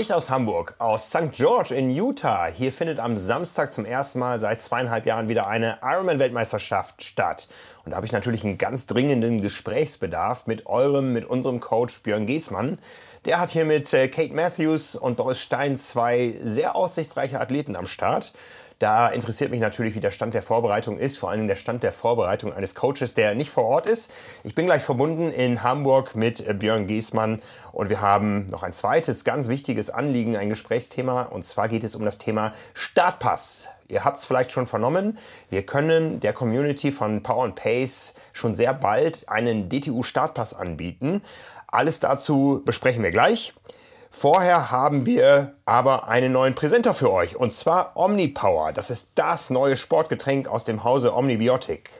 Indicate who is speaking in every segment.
Speaker 1: nicht aus Hamburg, aus St. George in Utah. Hier findet am Samstag zum ersten Mal seit zweieinhalb Jahren wieder eine Ironman-Weltmeisterschaft statt. Und da habe ich natürlich einen ganz dringenden Gesprächsbedarf mit eurem, mit unserem Coach Björn Giesmann. Der hat hier mit äh, Kate Matthews und Boris Stein zwei sehr aussichtsreiche Athleten am Start. Da interessiert mich natürlich, wie der Stand der Vorbereitung ist, vor allem der Stand der Vorbereitung eines Coaches, der nicht vor Ort ist. Ich bin gleich verbunden in Hamburg mit äh, Björn Giesmann und wir haben noch ein zweites ganz wichtiges Anliegen, ein Gesprächsthema und zwar geht es um das Thema Startpass. Ihr habt es vielleicht schon vernommen, wir können der Community von Power and Pace schon sehr bald einen DTU-Startpass anbieten. Alles dazu besprechen wir gleich. Vorher haben wir aber einen neuen Präsenter für euch und zwar Omnipower. Das ist das neue Sportgetränk aus dem Hause Omnibiotic.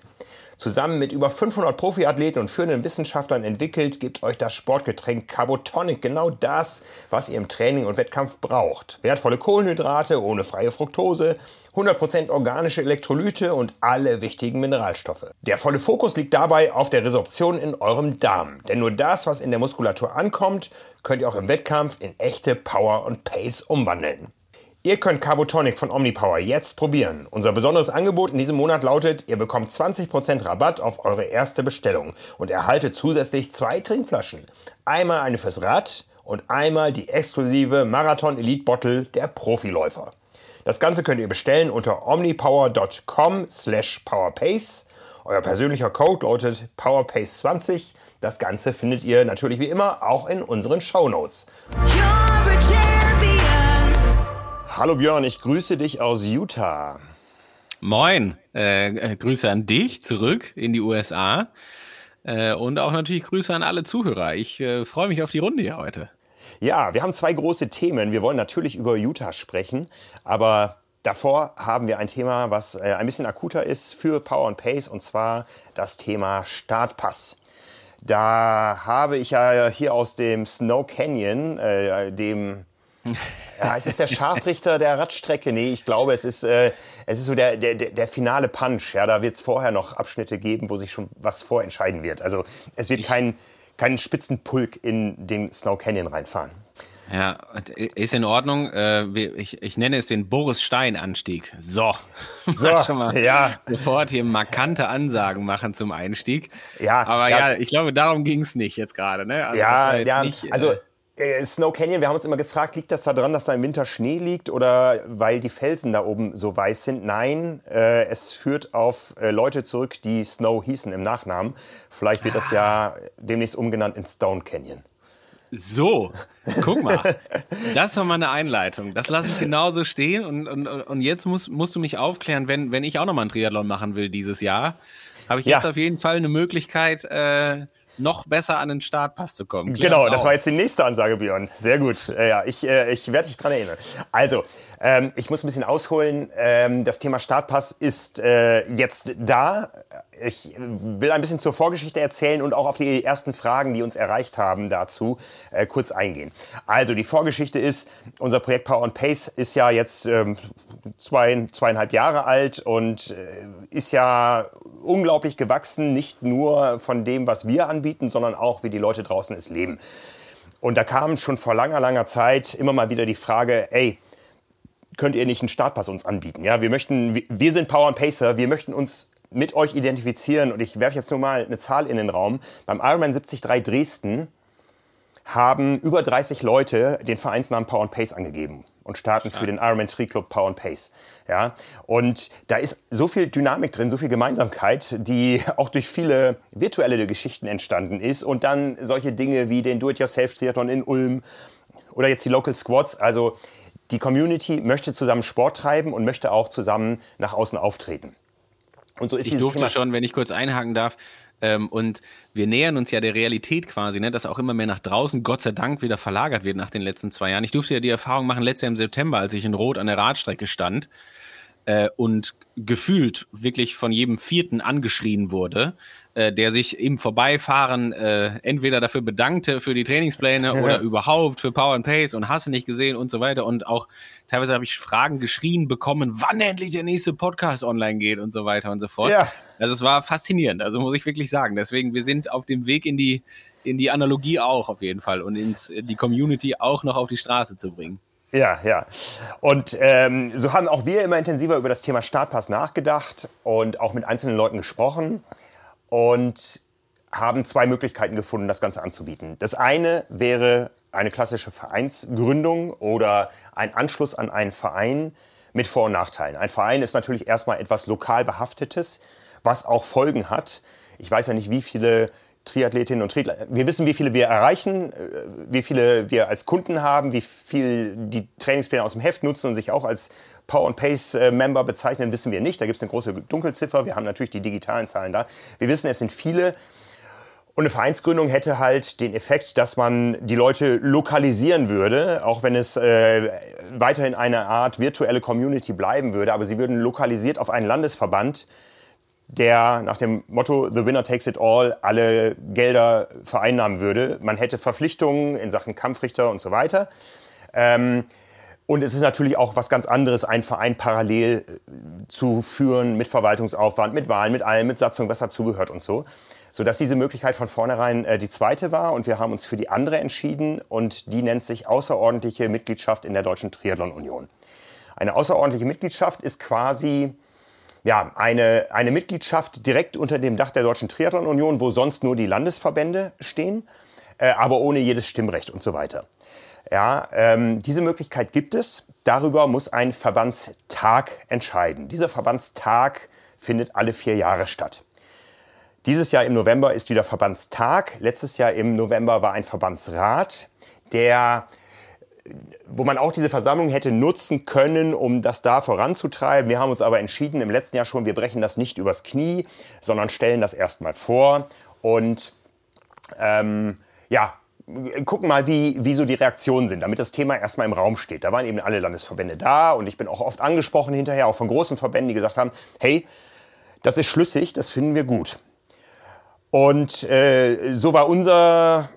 Speaker 1: Zusammen mit über 500 Profiathleten und führenden Wissenschaftlern entwickelt, gibt euch das Sportgetränk Carbotonic genau das, was ihr im Training und Wettkampf braucht. Wertvolle Kohlenhydrate ohne freie Fructose, 100% organische Elektrolyte und alle wichtigen Mineralstoffe. Der volle Fokus liegt dabei auf der Resorption in eurem Darm. Denn nur das, was in der Muskulatur ankommt, könnt ihr auch im Wettkampf in echte Power und Pace umwandeln. Ihr könnt Carbotonic von Omnipower jetzt probieren. Unser besonderes Angebot in diesem Monat lautet, ihr bekommt 20% Rabatt auf eure erste Bestellung und erhaltet zusätzlich zwei Trinkflaschen. Einmal eine fürs Rad und einmal die exklusive Marathon Elite Bottle der Profiläufer. Das Ganze könnt ihr bestellen unter omnipower.com slash powerpace. Euer persönlicher Code lautet powerpace20. Das Ganze findet ihr natürlich wie immer auch in unseren Shownotes.
Speaker 2: You're.
Speaker 1: Hallo Björn, ich grüße dich aus Utah.
Speaker 3: Moin, äh, äh, Grüße an dich zurück in die USA äh, und auch natürlich Grüße an alle Zuhörer. Ich äh, freue mich auf die Runde hier heute.
Speaker 1: Ja, wir haben zwei große Themen. Wir wollen natürlich über Utah sprechen, aber davor haben wir ein Thema, was äh, ein bisschen akuter ist für Power and Pace und zwar das Thema Startpass. Da habe ich ja hier aus dem Snow Canyon, äh, dem ja, es ist der Scharfrichter der Radstrecke. Nee, ich glaube, es ist, äh, es ist so der, der, der finale Punch. Ja, da wird es vorher noch Abschnitte geben, wo sich schon was vorentscheiden wird. Also es wird kein, kein Spitzenpulk in den Snow Canyon reinfahren.
Speaker 3: Ja, ist in Ordnung. Äh, ich, ich nenne es den Boris Stein-Anstieg. So,
Speaker 1: So,
Speaker 3: schon mal
Speaker 1: ja.
Speaker 3: sofort hier markante Ansagen machen zum Einstieg.
Speaker 1: Ja,
Speaker 3: aber
Speaker 1: ja.
Speaker 3: ja, ich glaube, darum ging es nicht jetzt gerade. Ne? Also
Speaker 1: Ja,
Speaker 3: jetzt
Speaker 1: ja
Speaker 3: nicht, äh,
Speaker 1: also äh, Snow Canyon, wir haben uns immer gefragt, liegt das daran, dass da im Winter Schnee liegt oder weil die Felsen da oben so weiß sind? Nein, äh, es führt auf äh, Leute zurück, die Snow hießen im Nachnamen. Vielleicht wird das ja demnächst umgenannt in Stone Canyon.
Speaker 3: So, guck mal. Das ist doch mal eine Einleitung. Das lasse ich genauso stehen. Und, und, und jetzt musst, musst du mich aufklären, wenn, wenn ich auch nochmal einen Triathlon machen will dieses Jahr, habe ich
Speaker 1: Ja.
Speaker 3: jetzt auf jeden Fall eine Möglichkeit, äh, noch besser an den Startpass zu kommen. Klär
Speaker 1: Genau, das war jetzt die nächste Ansage, Björn. Sehr gut. Ja, ich, äh, ich werde dich dran erinnern. Also, ähm, ich muss ein bisschen ausholen. Ähm, das Thema Startpass ist äh, jetzt da. Ich will ein bisschen zur Vorgeschichte erzählen und auch auf die ersten Fragen, die uns erreicht haben, dazu äh, kurz eingehen. Also, die Vorgeschichte ist, unser Projekt Power and Pace ist ja jetzt ähm, zwei, zweieinhalb Jahre alt und äh, ist ja unglaublich gewachsen, nicht nur von dem, was wir anbieten, sondern auch, wie die Leute draußen es leben. Und da kam schon vor langer, langer Zeit immer mal wieder die Frage, ey, könnt ihr nicht einen Startpass uns anbieten? Ja, wir möchten, wir- sind Power and Pacer, wir möchten uns mit euch identifizieren und ich werfe jetzt nur mal eine Zahl in den Raum. Beim Ironman 73 Dresden haben über 30 Leute den Vereinsnamen Power and Pace angegeben und starten für den Ironman Tri Club Power and Pace. Ja, und da ist so viel Dynamik drin, so viel Gemeinsamkeit, die auch durch viele virtuelle Geschichten entstanden ist und dann solche Dinge wie den Do-it-yourself-Triathlon in Ulm oder jetzt die Local Squads. Also die Community möchte zusammen Sport treiben und möchte auch zusammen nach außen auftreten.
Speaker 3: Und so ist ich durfte Thema schon, wenn ich kurz einhaken darf, ähm, und wir nähern uns ja der Realität quasi, ne, dass auch immer mehr nach draußen, Gott sei Dank, wieder verlagert wird nach den letzten zwei Jahren. Ich durfte ja die Erfahrung machen, letztes Jahr im September, als ich in Rot an der Radstrecke stand äh, und gefühlt wirklich von jedem Vierten angeschrien wurde, äh, der sich im Vorbeifahren äh, entweder dafür bedankte für die Trainingspläne ja. oder überhaupt für Power and Pace und Hasse nicht gesehen und so weiter. Und auch teilweise habe ich Fragen geschrien bekommen, wann endlich der nächste Podcast online geht und so weiter und so fort. Ja. Also es war faszinierend, also muss ich wirklich sagen. Deswegen, wir sind auf dem Weg in die, in die Analogie auch auf jeden Fall und ins die Community auch noch auf die Straße zu bringen.
Speaker 1: Ja, ja. Und ähm, so haben auch wir immer intensiver über das Thema Startpass nachgedacht und auch mit einzelnen Leuten gesprochen und haben zwei Möglichkeiten gefunden, das Ganze anzubieten. Das eine wäre eine klassische Vereinsgründung oder ein Anschluss an einen Verein mit Vor- und Nachteilen. Ein Verein ist natürlich erstmal etwas lokal behaftetes, was auch Folgen hat. Ich weiß ja nicht, wie viele Triathletinnen und Triathleter. Wir wissen, wie viele wir erreichen, äh, wie viele wir als Kunden haben, wie viel die Trainingspläne aus dem Heft nutzen und sich auch als Power and Pace äh, Member bezeichnen, wissen wir nicht. Da gibt es eine große Dunkelziffer. Wir haben natürlich die digitalen Zahlen da. Wir wissen, es sind viele. Und eine Vereinsgründung hätte halt den Effekt, dass man die Leute lokalisieren würde, auch wenn es äh, weiterhin eine Art virtuelle Community bleiben würde. Aber sie würden lokalisiert auf einen Landesverband der nach dem Motto The Winner Takes It All alle Gelder vereinnahmen würde. Man hätte Verpflichtungen in Sachen Kampfrichter und so weiter. Ähm, und es ist natürlich auch was ganz anderes, einen Verein parallel äh, zu führen mit Verwaltungsaufwand, mit Wahlen, mit allem, mit Satzung, was dazugehört und so. Sodass diese Möglichkeit von vornherein äh, die zweite war und wir haben uns für die andere entschieden und die nennt sich außerordentliche Mitgliedschaft in der Deutschen Triathlon Union. Eine außerordentliche Mitgliedschaft ist quasi ja, eine, eine Mitgliedschaft direkt unter dem Dach der Deutschen Triathlon Union, wo sonst nur die Landesverbände stehen, äh, aber ohne jedes Stimmrecht und so weiter. Ja, ähm, diese Möglichkeit gibt es. Darüber muss ein Verbandstag entscheiden. Dieser Verbandstag findet alle vier Jahre statt. Dieses Jahr im November ist wieder Verbandstag. Letztes Jahr im November war ein Verbandsrat, der wo man auch diese Versammlung hätte nutzen können, um das da voranzutreiben. Wir haben uns aber entschieden im letzten Jahr schon, wir brechen das nicht übers Knie, sondern stellen das erstmal vor und ähm, ja, gucken mal, wie, wie so die Reaktionen sind, damit das Thema erstmal im Raum steht. Da waren eben alle Landesverbände da und ich bin auch oft angesprochen hinterher, auch von großen Verbänden, die gesagt haben, hey, das ist schlüssig, das finden wir gut. Und äh, so war unser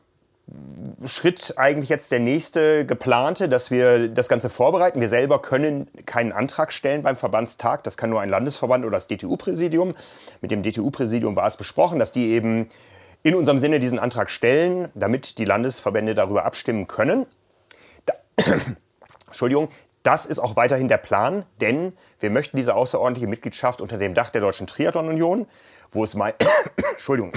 Speaker 1: Schritt eigentlich jetzt der nächste geplante, dass wir das Ganze vorbereiten. Wir selber können keinen Antrag stellen beim Verbandstag. Das kann nur ein Landesverband oder das DTU-Präsidium. Mit dem DTU-Präsidium war es besprochen, dass die eben in unserem Sinne diesen Antrag stellen, damit die Landesverbände darüber abstimmen können. Da, Entschuldigung, das ist auch weiterhin der Plan, denn wir möchten diese außerordentliche Mitgliedschaft unter dem Dach der Deutschen Triathlon Union, wo es Entschuldigung,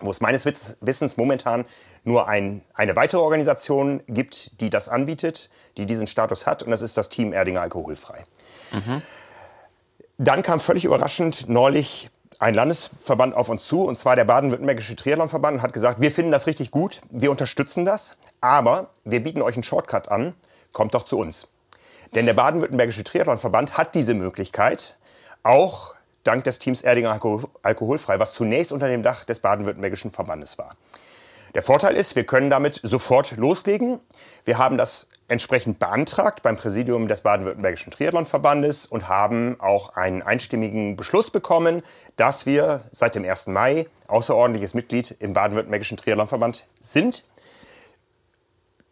Speaker 1: wo es meines Wissens momentan nur ein, eine weitere Organisation gibt, die das anbietet, die diesen Status hat, und das ist das Team Erdinger Alkoholfrei. Mhm. Dann kam völlig überraschend neulich ein Landesverband auf uns zu, und zwar der Baden-Württembergische Triathlonverband, und hat gesagt, wir finden das richtig gut, wir unterstützen das, aber wir bieten euch einen Shortcut an, kommt doch zu uns. Denn der Baden-Württembergische Triathlonverband hat diese Möglichkeit, auch dank des Teams Erdinger Alkoholfrei, was zunächst unter dem Dach des Baden-Württembergischen Verbandes war. Der Vorteil ist, wir können damit sofort loslegen. Wir haben das entsprechend beantragt beim Präsidium des Baden-Württembergischen Triathlonverbandes und haben auch einen einstimmigen Beschluss bekommen, dass wir seit dem 1. Mai außerordentliches Mitglied im Baden-Württembergischen Triathlonverband sind.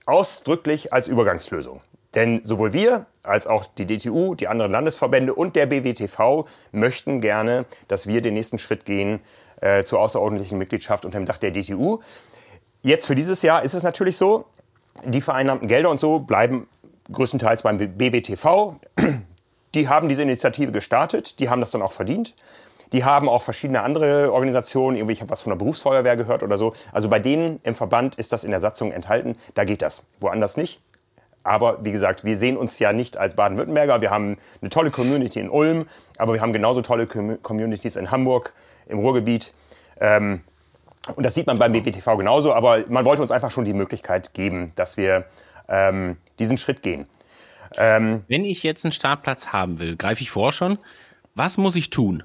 Speaker 1: Ausdrücklich als Übergangslösung. Denn sowohl wir als auch die DTU, die anderen Landesverbände und der BWTV möchten gerne, dass wir den nächsten Schritt gehen äh, zur außerordentlichen Mitgliedschaft unter dem Dach der DTU. Jetzt für dieses Jahr ist es natürlich so, die vereinnahmten Gelder und so bleiben größtenteils beim BWTV. Die haben diese Initiative gestartet, die haben das dann auch verdient. Die haben auch verschiedene andere Organisationen. Irgendwie, ich habe was von der Berufsfeuerwehr gehört oder so. Also bei denen im Verband ist das in der Satzung enthalten. Da geht das. Woanders nicht. Aber wie gesagt, wir sehen uns ja nicht als Baden-Württemberger. Wir haben eine tolle Community in Ulm, aber wir haben genauso tolle Communities in Hamburg, im Ruhrgebiet. Ähm, und das sieht man beim BWTV genauso. Aber man wollte uns einfach schon die Möglichkeit geben, dass wir ähm, diesen Schritt gehen.
Speaker 3: Ähm, Wenn ich jetzt einen Startplatz haben will, greife ich vor schon. Was muss ich tun?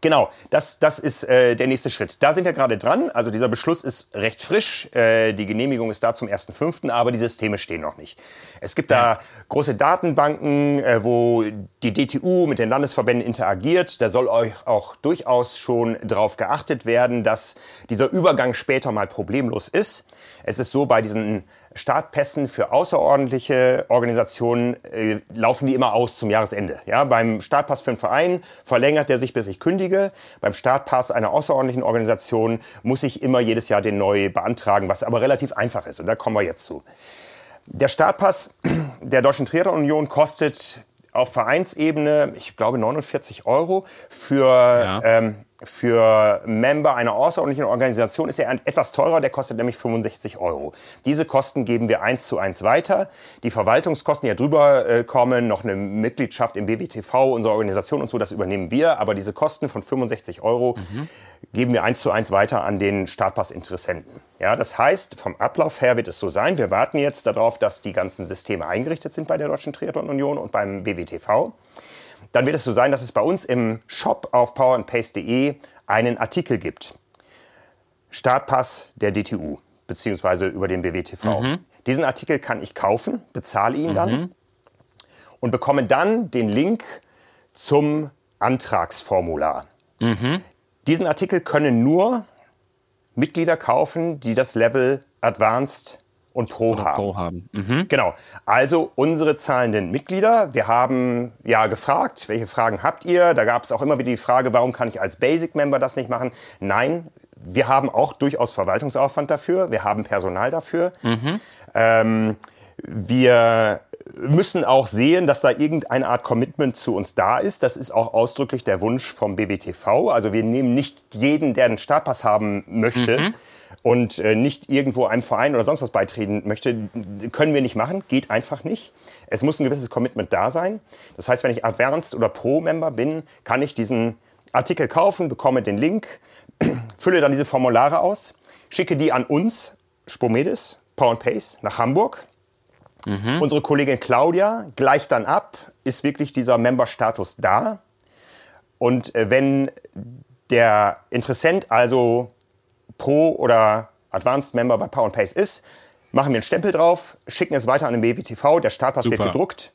Speaker 1: Genau, das, das ist äh, der nächste Schritt. Da sind wir gerade dran. Also dieser Beschluss ist recht frisch. Äh, die Genehmigung ist da zum 1.5., aber die Systeme stehen noch nicht. Es gibt ja. da große Datenbanken, äh, wo die DTU mit den Landesverbänden interagiert. Da soll euch auch durchaus schon darauf geachtet werden, dass dieser Übergang später mal problemlos ist. Es ist so, bei diesen Startpässen für außerordentliche Organisationen äh, laufen die immer aus zum Jahresende. Ja, beim Startpass für einen Verein verlängert der sich, bis ich kündige. Beim Startpass einer außerordentlichen Organisation muss ich immer jedes Jahr den neu beantragen, was aber relativ einfach ist. Und da kommen wir jetzt zu. Der Startpass der Deutschen Triathlon Union kostet auf Vereinsebene, ich glaube, 49 Euro. Für ja. ähm, für Member einer außerordentlichen Organisation ist er etwas teurer, der kostet nämlich 65 Euro. Diese Kosten geben wir eins zu eins weiter. Die Verwaltungskosten, die ja drüber äh, kommen, noch eine Mitgliedschaft im BWTV, unsere Organisation und so, das übernehmen wir. Aber diese Kosten von 65 Euro mhm. geben wir eins zu eins weiter an den Startpass-Interessenten. Ja, das heißt, vom Ablauf her wird es so sein, wir warten jetzt darauf, dass die ganzen Systeme eingerichtet sind bei der Deutschen Triathlon Union und beim BWTV dann wird es so sein, dass es bei uns im Shop auf powerandpace.de einen Artikel gibt. Startpass der DTU, beziehungsweise über den BWTV. Mhm. Diesen Artikel kann ich kaufen, bezahle ihn dann mhm. und bekomme dann den Link zum Antragsformular. Mhm. Diesen Artikel können nur Mitglieder kaufen, die das Level Advanced und Pro Oder haben. Pro haben. Mhm. Genau. Also unsere zahlenden Mitglieder. Wir haben ja gefragt, welche Fragen habt ihr? Da gab es auch immer wieder die Frage, warum kann ich als Basic-Member das nicht machen? Nein, wir haben auch durchaus Verwaltungsaufwand dafür. Wir haben Personal dafür. Mhm. Ähm, wir müssen auch sehen, dass da irgendeine Art Commitment zu uns da ist. Das ist auch ausdrücklich der Wunsch vom BWTV. Also wir nehmen nicht jeden, der einen Startpass haben möchte. Mhm und äh, nicht irgendwo einem Verein oder sonst was beitreten möchte, können wir nicht machen, geht einfach nicht. Es muss ein gewisses Commitment da sein. Das heißt, wenn ich Advanced oder Pro-Member bin, kann ich diesen Artikel kaufen, bekomme den Link, fülle dann diese Formulare aus, schicke die an uns, Spomedis, Power and Pace, nach Hamburg. Mhm. Unsere Kollegin Claudia gleicht dann ab, ist wirklich dieser Member-Status da. Und äh, wenn der Interessent also Pro oder Advanced Member bei Power Pace ist, machen wir einen Stempel drauf, schicken es weiter an den BWTV, der Startpass Super. wird gedruckt.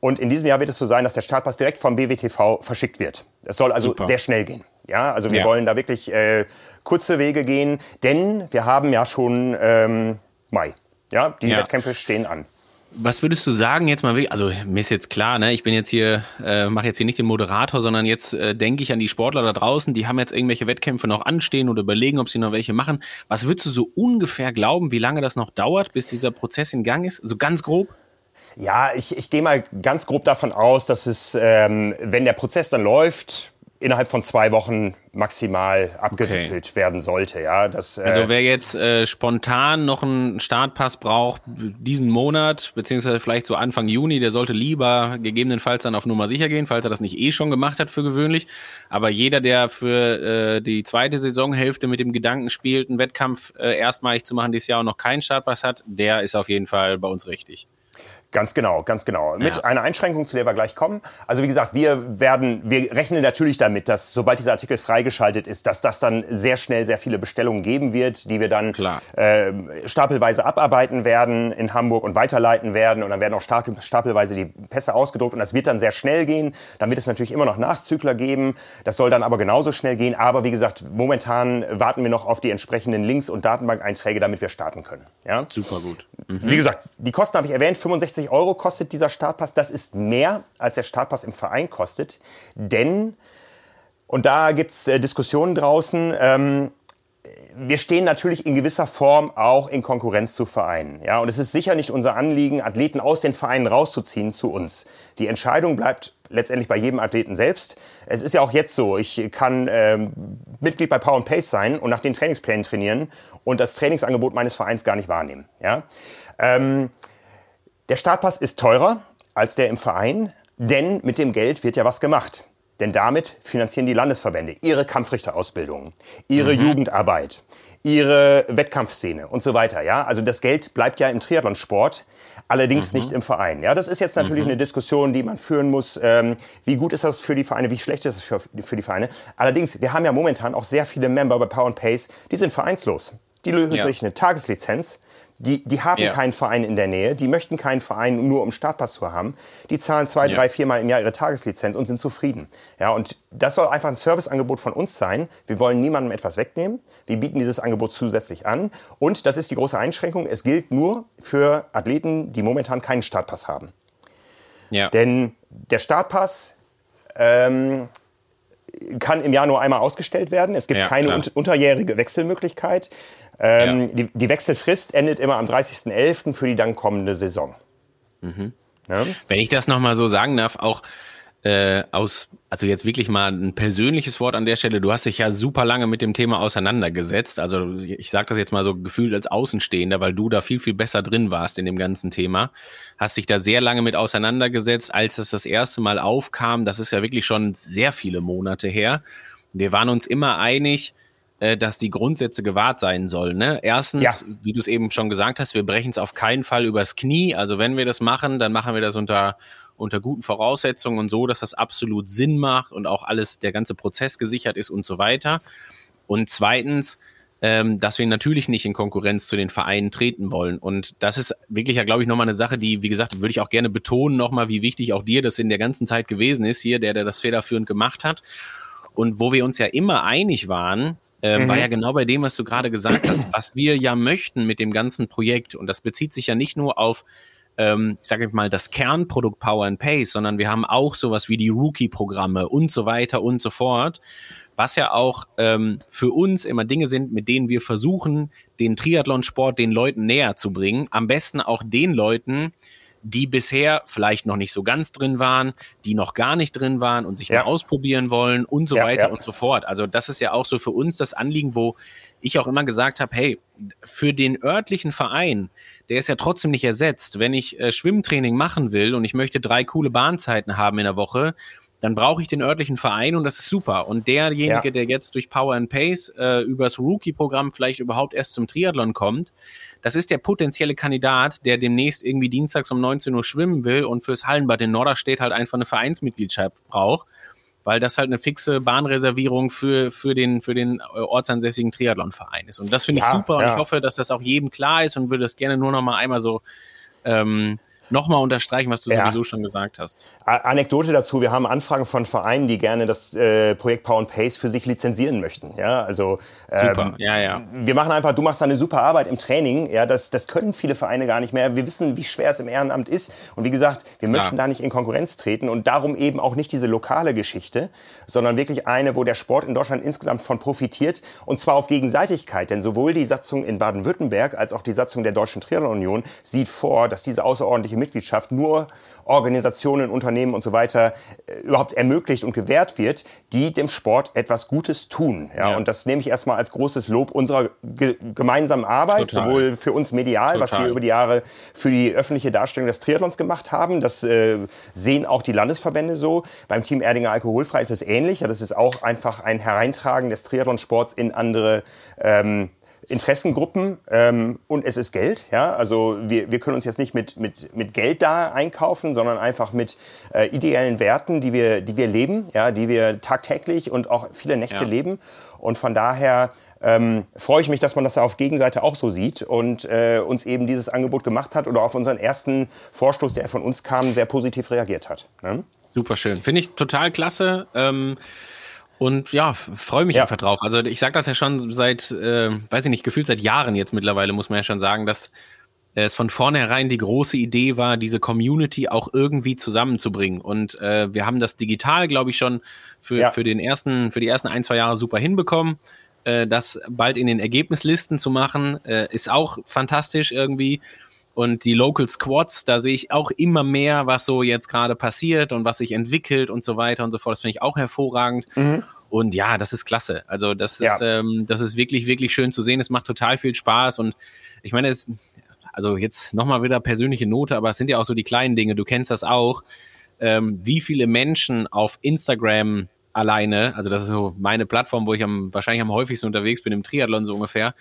Speaker 1: Und in diesem Jahr wird es so sein, dass der Startpass direkt vom BWTV verschickt wird. Es soll also Super. sehr schnell gehen. Ja, also wir ja. wollen da wirklich äh, kurze Wege gehen, denn wir haben ja schon ähm, Mai. Ja, die ja. Wettkämpfe stehen an.
Speaker 3: Was würdest du sagen jetzt mal, also mir ist jetzt klar, ne, ich bin jetzt hier, äh, mache jetzt hier nicht den Moderator, sondern jetzt äh, denke ich an die Sportler da draußen, die haben jetzt irgendwelche Wettkämpfe noch anstehen oder überlegen, ob sie noch welche machen. Was würdest du so ungefähr glauben, wie lange das noch dauert, bis dieser Prozess in Gang ist? So ganz grob?
Speaker 1: Ja, ich, ich gehe mal ganz grob davon aus, dass es, ähm, wenn der Prozess dann läuft, innerhalb von zwei Wochen maximal abgewickelt okay. werden sollte. Ja,
Speaker 3: das, äh also wer jetzt äh, spontan noch einen Startpass braucht diesen Monat, beziehungsweise vielleicht so Anfang Juni, der sollte lieber gegebenenfalls dann auf Nummer sicher gehen, falls er das nicht eh schon gemacht hat für gewöhnlich. Aber jeder, der für äh, die zweite Saisonhälfte mit dem Gedanken spielt, einen Wettkampf äh, erstmalig zu machen dieses Jahr und noch keinen Startpass hat, der ist auf jeden Fall bei uns richtig.
Speaker 1: Ganz genau, ganz genau. Mit ja. einer Einschränkung, zu der wir gleich kommen. Also wie gesagt, wir werden, wir rechnen natürlich damit, dass sobald dieser Artikel freigeschaltet ist, dass das dann sehr schnell sehr viele Bestellungen geben wird, die wir dann äh, stapelweise abarbeiten werden in Hamburg und weiterleiten werden. Und dann werden auch stapelweise die Pässe ausgedruckt und das wird dann sehr schnell gehen. Dann wird es natürlich immer noch Nachzügler geben. Das soll dann aber genauso schnell gehen. Aber wie gesagt, momentan warten wir noch auf die entsprechenden Links und Datenbank-Einträge, damit wir starten können. Ja?
Speaker 3: Super gut.
Speaker 1: Mhm. Wie gesagt, die Kosten habe ich erwähnt, 65 50 Euro kostet dieser Startpass. Das ist mehr, als der Startpass im Verein kostet. Denn, und da gibt es äh, Diskussionen draußen, ähm, wir stehen natürlich in gewisser Form auch in Konkurrenz zu Vereinen. Ja, und es ist sicher nicht unser Anliegen, Athleten aus den Vereinen rauszuziehen zu uns. Die Entscheidung bleibt letztendlich bei jedem Athleten selbst. Es ist ja auch jetzt so, ich kann ähm, Mitglied bei Power Pace sein und nach den Trainingsplänen trainieren und das Trainingsangebot meines Vereins gar nicht wahrnehmen. Ja? Ähm, der Startpass ist teurer als der im Verein, denn mit dem Geld wird ja was gemacht. Denn damit finanzieren die Landesverbände ihre Kampfrichterausbildung, ihre mhm. Jugendarbeit, ihre Wettkampfszene und so weiter. Ja, also das Geld bleibt ja im Triathlonsport, allerdings mhm. nicht im Verein. Ja, das ist jetzt natürlich mhm. eine Diskussion, die man führen muss. Ähm, wie gut ist das für die Vereine? Wie schlecht ist es für, für die Vereine? Allerdings, wir haben ja momentan auch sehr viele Member bei Power and Pace, die sind vereinslos. Die lösen ja. sich eine Tageslizenz die, die haben ja. keinen Verein in der Nähe, die möchten keinen Verein nur um Startpass zu haben. Die zahlen zwei, ja. drei, viermal im Jahr ihre Tageslizenz und sind zufrieden. Ja, und das soll einfach ein Serviceangebot von uns sein. Wir wollen niemandem etwas wegnehmen. Wir bieten dieses Angebot zusätzlich an. Und das ist die große Einschränkung. Es gilt nur für Athleten, die momentan keinen Startpass haben. Ja. Denn der Startpass ähm, kann im Jahr nur einmal ausgestellt werden. Es gibt ja, keine un unterjährige Wechselmöglichkeit. Ähm, ja. die, die, Wechselfrist endet immer am 30.11. für die dann kommende Saison.
Speaker 3: Mhm. Ja? Wenn ich das nochmal so sagen darf, auch äh, aus, also jetzt wirklich mal ein persönliches Wort an der Stelle. Du hast dich ja super lange mit dem Thema auseinandergesetzt. Also ich sage das jetzt mal so gefühlt als Außenstehender, weil du da viel, viel besser drin warst in dem ganzen Thema. Hast dich da sehr lange mit auseinandergesetzt, als es das erste Mal aufkam. Das ist ja wirklich schon sehr viele Monate her. Wir waren uns immer einig, äh, dass die Grundsätze gewahrt sein sollen. Ne? Erstens, ja. wie du es eben schon gesagt hast, wir brechen es auf keinen Fall übers Knie. Also wenn wir das machen, dann machen wir das unter unter guten Voraussetzungen und so, dass das absolut Sinn macht und auch alles, der ganze Prozess gesichert ist und so weiter. Und zweitens, ähm, dass wir natürlich nicht in Konkurrenz zu den Vereinen treten wollen. Und das ist wirklich ja, glaube ich, nochmal eine Sache, die, wie gesagt, würde ich auch gerne betonen nochmal, wie wichtig auch dir das in der ganzen Zeit gewesen ist, hier, der, der das federführend gemacht hat. Und wo wir uns ja immer einig waren, äh, mhm. war ja genau bei dem, was du gerade gesagt hast, was wir ja möchten mit dem ganzen Projekt. Und das bezieht sich ja nicht nur auf ähm, ich sage mal, das Kernprodukt Power and Pace, sondern wir haben auch sowas wie die Rookie-Programme und so weiter und so fort, was ja auch ähm, für uns immer Dinge sind, mit denen wir versuchen, den Triathlonsport den Leuten näher zu bringen. Am besten auch den Leuten, die bisher vielleicht noch nicht so ganz drin waren, die noch gar nicht drin waren und sich ja. mal ausprobieren wollen und so ja, weiter ja. und so fort. Also das ist ja auch so für uns das Anliegen, wo ich auch immer gesagt habe, hey, für den örtlichen Verein, der ist ja trotzdem nicht ersetzt. Wenn ich äh, Schwimmtraining machen will und ich möchte drei coole Bahnzeiten haben in der Woche, dann brauche ich den örtlichen Verein und das ist super. Und derjenige, ja. der jetzt durch Power and Pace äh, übers Rookie-Programm vielleicht überhaupt erst zum Triathlon kommt, das ist der potenzielle Kandidat, der demnächst irgendwie dienstags um 19 Uhr schwimmen will und fürs Hallenbad in Norderstedt halt einfach eine Vereinsmitgliedschaft braucht, weil das halt eine fixe Bahnreservierung für, für den, für den äh, ortsansässigen Triathlonverein ist. Und das finde ich ja, super und ja. ich hoffe, dass das auch jedem klar ist und würde das gerne nur noch mal einmal so ähm, nochmal unterstreichen, was du ja. sowieso schon gesagt hast.
Speaker 1: Anekdote dazu, wir haben Anfragen von Vereinen, die gerne das äh, Projekt Power and Pace für sich lizenzieren möchten. Ja, also ähm, super. Ja, ja. wir machen einfach, du machst eine super Arbeit im Training. Ja, das, das können viele Vereine gar nicht mehr. Wir wissen, wie schwer es im Ehrenamt ist. Und wie gesagt, wir möchten ja. da nicht in Konkurrenz treten und darum eben auch nicht diese lokale Geschichte, sondern wirklich eine, wo der Sport in Deutschland insgesamt von profitiert und zwar auf Gegenseitigkeit. Denn sowohl die Satzung in Baden-Württemberg als auch die Satzung der Deutschen Triathlon Union sieht vor, dass diese außerordentliche Mitgliedschaft nur Organisationen, Unternehmen und so weiter äh, überhaupt ermöglicht und gewährt wird, die dem Sport etwas Gutes tun. Ja, ja. Und das nehme ich erstmal als großes Lob unserer ge gemeinsamen Arbeit, Total. sowohl für uns medial, Total. was wir über die Jahre für die öffentliche Darstellung des Triathlons gemacht haben. Das äh, sehen auch die Landesverbände so. Beim Team Erdinger Alkoholfrei ist es ähnlich. Ja, das ist auch einfach ein Hereintragen des Triathlonsports in andere ähm, Interessengruppen ähm, und es ist Geld. Ja? Also wir, wir können uns jetzt nicht mit, mit, mit Geld da einkaufen, sondern einfach mit äh, ideellen Werten, die wir, die wir leben, ja? die wir tagtäglich und auch viele Nächte ja. leben. Und von daher ähm, freue ich mich, dass man das auf Gegenseite auch so sieht und äh, uns eben dieses Angebot gemacht hat oder auf unseren ersten Vorstoß, der von uns kam, sehr positiv reagiert hat. Ne?
Speaker 3: Super schön. Finde ich total klasse. Ähm und ja, freue mich ja. einfach drauf. Also ich sage das ja schon seit, äh, weiß ich nicht, gefühlt seit Jahren jetzt mittlerweile, muss man ja schon sagen, dass es von vornherein die große Idee war, diese Community auch irgendwie zusammenzubringen. Und äh, wir haben das digital, glaube ich, schon für, ja. für den ersten, für die ersten ein, zwei Jahre super hinbekommen. äh, das bald in den Ergebnislisten zu machen, äh, ist auch fantastisch irgendwie. Und die Local Squads, da sehe ich auch immer mehr, was so jetzt gerade passiert und was sich entwickelt und so weiter und so fort. Das finde ich auch hervorragend. Mhm. Und ja, das ist klasse. Also das ist, ja. ähm, das ist wirklich, wirklich schön zu sehen. Es macht total viel Spaß. Und ich meine, es, also jetzt nochmal wieder persönliche Note, aber es sind ja auch so die kleinen Dinge. Du kennst das auch. Ähm, wie viele Menschen auf Instagram alleine, also das ist so meine Plattform, wo ich am, wahrscheinlich am häufigsten unterwegs bin im Triathlon so ungefähr,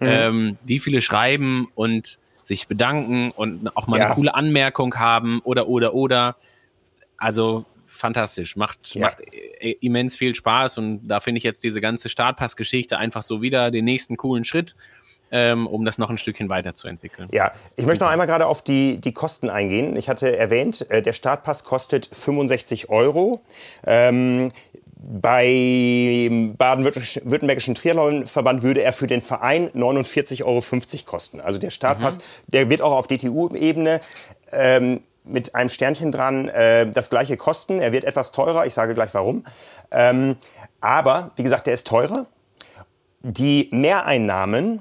Speaker 3: mhm. ähm, wie viele schreiben und sich bedanken und auch mal ja. eine coole Anmerkung haben oder, oder, oder. Also fantastisch, macht, ja. macht immens viel Spaß und da finde ich jetzt diese ganze Startpass-Geschichte einfach so wieder den nächsten coolen Schritt. Ähm, um das noch ein Stückchen weiterzuentwickeln.
Speaker 1: Ja, ich möchte noch einmal gerade auf die, die Kosten eingehen. Ich hatte erwähnt, äh, der Startpass kostet 65 Euro. Ähm, beim Baden-Württembergischen Triathlonverband würde er für den Verein 49,50 Euro kosten. Also der Startpass, mhm. der wird auch auf DTU-Ebene ähm, mit einem Sternchen dran äh, das gleiche kosten. Er wird etwas teurer, ich sage gleich warum. Ähm, aber, wie gesagt, der ist teurer. Die Mehreinnahmen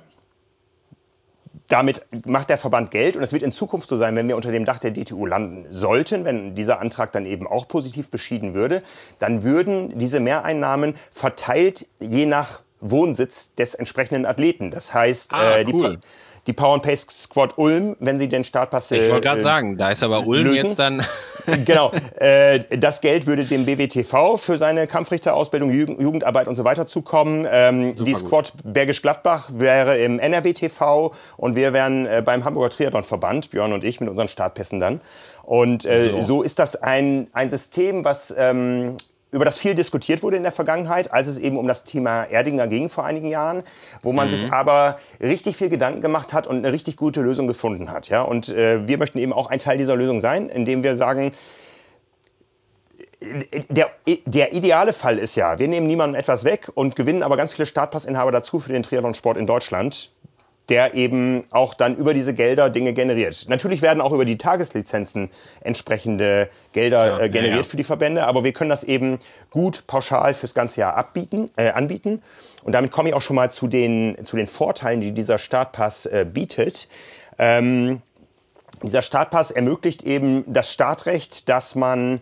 Speaker 1: damit macht der Verband Geld und es wird in Zukunft so sein, wenn wir unter dem Dach der DTU landen sollten, wenn dieser Antrag dann eben auch positiv beschieden würde, dann würden diese Mehreinnahmen verteilt je nach Wohnsitz des entsprechenden Athleten. Das heißt,
Speaker 3: ah, äh, cool.
Speaker 1: Die, Power and Pace Squad Ulm, wenn sie den Startpass
Speaker 3: Ich wollte gerade äh, sagen, da ist aber Ulm lösen. jetzt dann
Speaker 1: genau. Äh, das Geld würde dem BWTV für seine Kampfrichterausbildung, Jugendarbeit und so weiter zukommen. Ähm, die Squad Bergisch Gladbach wäre im NRWTV und wir wären äh, beim Hamburger Triathlonverband, Björn und ich, mit unseren Startpässen dann. Und äh, so. so. ist das ein, ein System, was ähm, über das viel diskutiert wurde in der Vergangenheit, als es eben um das Thema Erdinger ging vor einigen Jahren, wo man mhm. sich aber richtig viel Gedanken gemacht hat und eine richtig gute Lösung gefunden hat. Ja? Und äh, wir möchten eben auch ein Teil dieser Lösung sein, indem wir sagen, der, der, ideale Fall ist ja, wir nehmen niemandem etwas weg und gewinnen aber ganz viele Startpassinhaber dazu für den Triathlonsport in Deutschland der eben auch dann über diese Gelder Dinge generiert. Natürlich werden auch über die Tageslizenzen entsprechende Gelder ja, äh, generiert ja, ja. für die Verbände, aber wir können das eben gut pauschal fürs ganze Jahr abbieten, äh, anbieten. Und damit komme ich auch schon mal zu den, zu den Vorteilen, die dieser Startpass äh, bietet. Ähm, dieser Startpass ermöglicht eben das Startrecht, dass man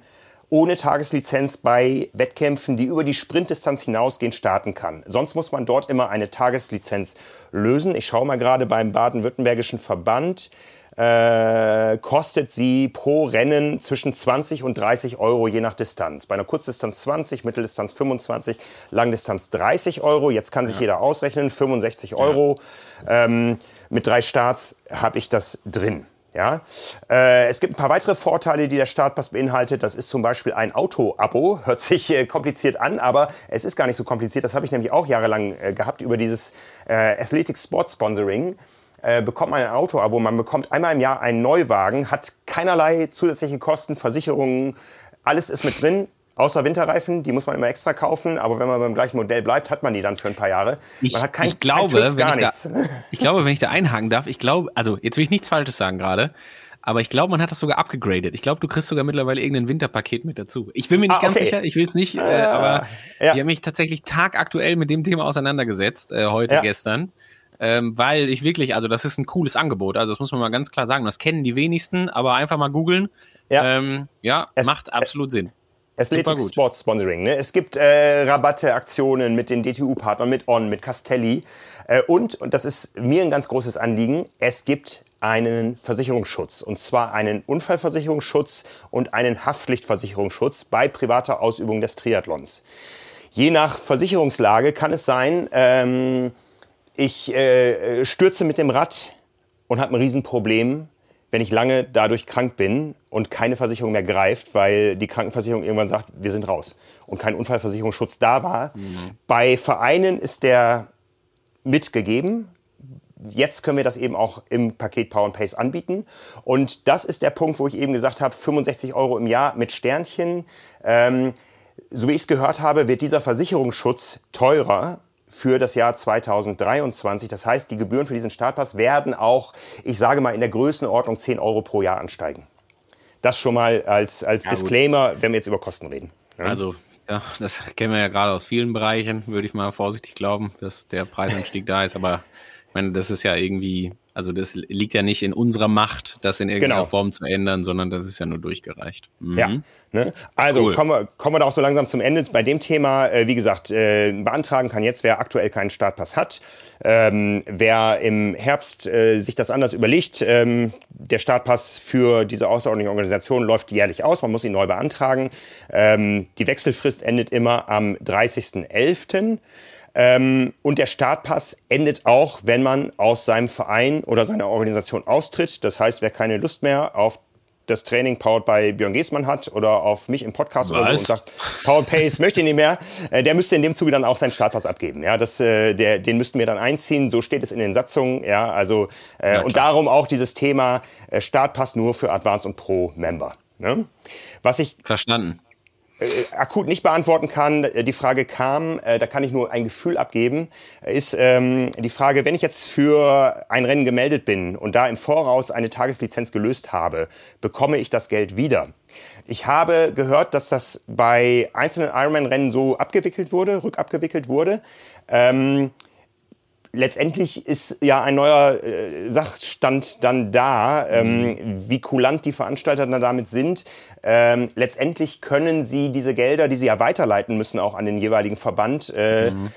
Speaker 1: ohne Tageslizenz bei Wettkämpfen, die über die Sprintdistanz hinausgehen, starten kann. Sonst muss man dort immer eine Tageslizenz lösen. Ich schaue mal gerade beim baden-württembergischen Verband. Äh, kostet sie pro Rennen zwischen 20 und 30 Euro je nach Distanz. Bei einer Kurzdistanz 20, Mitteldistanz 25, Langdistanz 30 Euro. Jetzt kann sich ja. jeder ausrechnen, 65 Euro. Ja. Ähm, mit drei Starts habe ich das drin. Ja, äh, es gibt ein paar weitere Vorteile, die der Startpass beinhaltet. Das ist zum Beispiel ein Auto-Abo. Hört sich äh, kompliziert an, aber es ist gar nicht so kompliziert. Das habe ich nämlich auch jahrelang äh, gehabt über dieses Athletic Sports Sponsoring. Bekommt man ein Auto-Abo, man bekommt einmal im Jahr einen Neuwagen, hat keinerlei zusätzliche Kosten, Versicherungen, alles ist mit drin. Außer Winterreifen, die muss man immer extra kaufen, aber wenn man beim gleichen Modell bleibt, hat man die dann für ein paar Jahre.
Speaker 3: Ich, man hat kein, ich glaube, kein TÜV, gar ich nichts. Da, ich glaube, wenn ich da einhaken darf, ich glaube, also jetzt will ich nichts Falsches sagen gerade, aber ich glaube, man hat das sogar abgegradet. Ich glaube, du kriegst sogar mittlerweile irgendein Winterpaket mit dazu. Ich bin mir nicht ah, ganz sicher, ich will es nicht, äh, ah, aber ja. ich habe mich tatsächlich tagaktuell mit dem Thema auseinandergesetzt, äh, heute, ja. gestern. Ähm, weil ich wirklich, also das ist ein cooles Angebot. Also das muss man mal ganz klar sagen. Das kennen die wenigsten, aber einfach mal googeln. Ja, ähm, ja es, macht absolut Sinn.
Speaker 1: Athletic Sports Sponsoring. Ne? Es gibt äh, Rabatte, Aktionen mit den DTU-Partnern, mit On, mit Castelli. Äh, und, und das ist mir ein ganz großes Anliegen, es gibt einen Versicherungsschutz. Und zwar einen Unfallversicherungsschutz und einen Haftpflichtversicherungsschutz bei privater Ausübung des Triathlons. Je nach Versicherungslage kann es sein, ähm, ich äh, stürze mit dem Rad und habe ein Riesenproblem wenn ich lange dadurch krank bin und keine Versicherung mehr greift, weil die Krankenversicherung irgendwann sagt, wir sind raus und kein Unfallversicherungsschutz da war. Mhm. Bei Vereinen ist der mitgegeben. Jetzt können wir das eben auch im Paket Power and Pace anbieten. Und das ist der Punkt, wo ich eben gesagt habe, 65 Euro im Jahr mit Sternchen. Ähm, so wie ich es gehört habe, wird dieser Versicherungsschutz teurer für das Jahr 2023. Das heißt, die Gebühren für diesen Startpass werden auch, ich sage mal, in der Größenordnung 10 Euro pro Jahr ansteigen. Das schon mal als, als ja, Disclaimer, wenn wir jetzt über Kosten reden.
Speaker 3: Ja? Also Ja, das kennen wir ja gerade aus vielen Bereichen, würde ich mal vorsichtig glauben, dass der Preisanstieg da ist. Aber ich meine, das ist ja irgendwie also das liegt ja nicht in unserer Macht, das in irgendeiner genau. Form zu ändern, sondern das ist ja nur durchgereicht.
Speaker 1: Mhm. Ja. Ne? Also cool. kommen, wir, kommen wir da auch so langsam zum Ende. Bei dem Thema, äh, wie gesagt, äh, beantragen kann jetzt, wer aktuell keinen Startpass hat. Ähm, wer im Herbst äh, sich das anders überlegt, ähm, der Startpass für diese außerordentliche Organisation läuft jährlich aus. Man muss ihn neu beantragen. Ähm, die Wechselfrist endet immer am 30.11. Ähm, und der Startpass endet auch, wenn man aus seinem Verein oder seiner Organisation austritt. Das heißt, wer keine Lust mehr auf das Training powered bei Björn Geßmann hat oder auf mich im Podcast Was? oder so und sagt, Power Pace möchte ich nicht mehr, äh, der müsste in dem Zuge dann auch seinen Startpass abgeben. Ja, das, äh, der, den müssten wir dann einziehen. So steht es in den Satzungen. Ja, also äh, und darum auch dieses Thema Startpass nur für Advanced und Pro Member. Ne?
Speaker 3: Was ich verstanden
Speaker 1: akut nicht beantworten kann, äh, die Frage kam, äh, da kann ich nur ein Gefühl abgeben, ist ähm, die Frage, wenn ich jetzt für ein Rennen gemeldet bin und da im Voraus eine Tageslizenz gelöst habe, bekomme ich das Geld wieder? Ich habe gehört, dass das bei einzelnen Ironman-Rennen so abgewickelt wurde, rückabgewickelt wurde. Ähm, letztendlich ist ja ein neuer äh, Sachstand dann da, ähm, mhm. wie kulant die Veranstalter dann damit sind. Ähm, letztendlich können sie diese Gelder, die sie ja weiterleiten müssen, auch an den jeweiligen Verband, äh, mhm.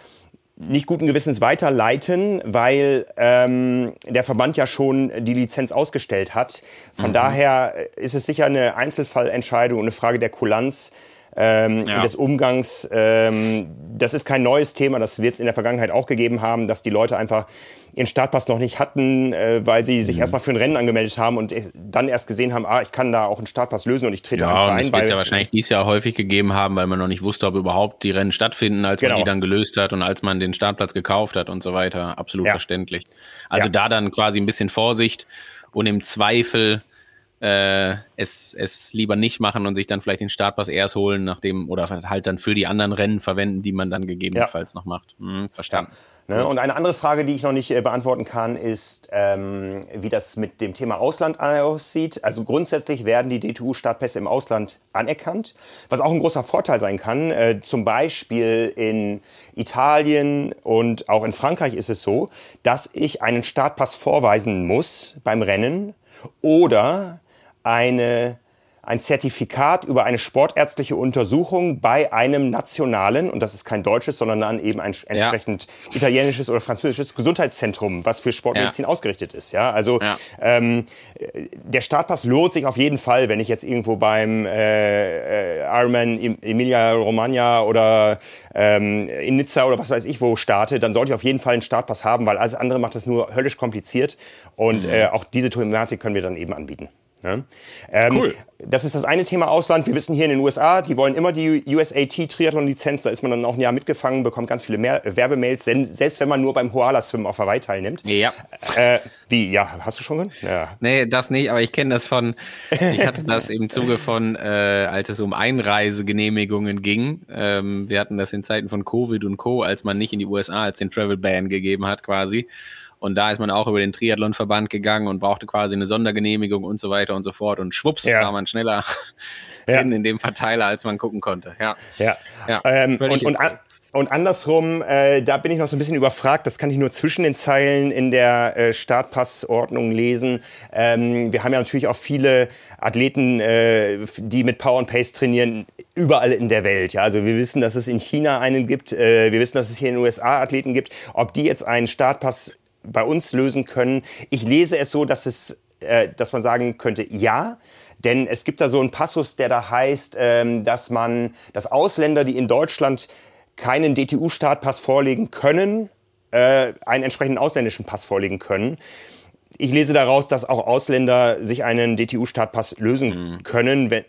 Speaker 1: nicht guten Gewissens weiterleiten, weil ähm, der Verband ja schon die Lizenz ausgestellt hat. Von mhm. daher ist es sicher eine Einzelfallentscheidung und eine Frage der Kulanz ähm, ja. des Umgangs. Ähm, das ist kein neues Thema, das wird es in der Vergangenheit auch gegeben haben, dass die Leute einfach ihren Startpass noch nicht hatten, äh, weil sie sich mhm. erstmal für ein Rennen angemeldet haben und dann erst gesehen haben, ah, ich kann da auch einen Startpass lösen und ich trete
Speaker 3: ja,
Speaker 1: einfach
Speaker 3: ein. Das wird es ja wahrscheinlich dieses Jahr häufig gegeben haben, weil man noch nicht wusste, ob überhaupt die Rennen stattfinden, als genau. man die dann gelöst hat und als man den Startplatz gekauft hat und so weiter. Absolut ja. verständlich. Also ja. da dann quasi ein bisschen Vorsicht und im Zweifel äh, es, es lieber nicht machen und sich dann vielleicht den Startpass erst holen, nachdem oder halt dann für die anderen Rennen verwenden, die man dann gegebenenfalls ja. noch macht. Hm, verstanden.
Speaker 1: Ja. Ne? Und eine andere Frage, die ich noch nicht äh, beantworten kann, ist, ähm, wie das mit dem Thema Ausland aussieht. Also grundsätzlich werden die DTU-Startpässe im Ausland anerkannt, was auch ein großer Vorteil sein kann. Äh, zum Beispiel in Italien und auch in Frankreich ist es so, dass ich einen Startpass vorweisen muss beim Rennen oder eine, ein Zertifikat über eine sportärztliche Untersuchung bei einem nationalen, und das ist kein deutsches, sondern dann eben ein entsprechend ja. italienisches oder französisches Gesundheitszentrum, was für Sportmedizin ja. ausgerichtet ist. Ja, also ja. Ähm, der Startpass lohnt sich auf jeden Fall, wenn ich jetzt irgendwo beim äh, äh Ironman Emilia Romagna oder ähm, in Nizza oder was weiß ich wo starte, dann sollte ich auf jeden Fall einen Startpass haben, weil alles andere macht das nur höllisch kompliziert. Und mhm. äh, auch diese Thematik können wir dann eben anbieten. Ja? Ähm, cool. Das ist das eine Thema Ausland. Wir wissen hier in den USA, die wollen immer die USAT Triathlon-Lizenz. Da ist man dann auch ein Jahr mitgefangen, bekommt ganz viele mehr Werbemails, selbst wenn man nur beim Hoala-Swim auf Hawaii teilnimmt.
Speaker 3: Ja.
Speaker 1: Äh, wie? Ja, hast du schon gehört? Ja.
Speaker 3: Nee, das nicht, aber ich kenne das von, ich hatte das im Zuge von, äh, als es um Einreisegenehmigungen ging. Ähm, wir hatten das in Zeiten von Covid und Co., als man nicht in die USA als den Travel Ban gegeben hat quasi. Und da ist man auch über den Triathlonverband gegangen und brauchte quasi eine Sondergenehmigung und so weiter und so fort. Und schwupps ja. war man schneller ja. drin in dem Verteiler, als man gucken konnte. Ja.
Speaker 1: Ja. ja ähm, und, und, an, und, andersrum, äh, da bin ich noch so ein bisschen überfragt. Das kann ich nur zwischen den Zeilen in der äh, Startpassordnung lesen. Ähm, wir haben ja natürlich auch viele Athleten, äh, die mit Power and Pace trainieren, überall in der Welt. Ja, also wir wissen, dass es in China einen gibt. Äh, wir wissen, dass es hier in den USA Athleten gibt. Ob die jetzt einen Startpass bei uns lösen können. Ich lese es so, dass es, äh, dass man sagen könnte, ja. Denn es gibt da so einen Passus, der da heißt, ähm, dass man, dass Ausländer, die in Deutschland keinen DTU-Startpass vorlegen können, äh, einen entsprechenden ausländischen Pass vorlegen können. Ich lese daraus, dass auch Ausländer sich einen DTU-Startpass lösen mhm. können, wenn,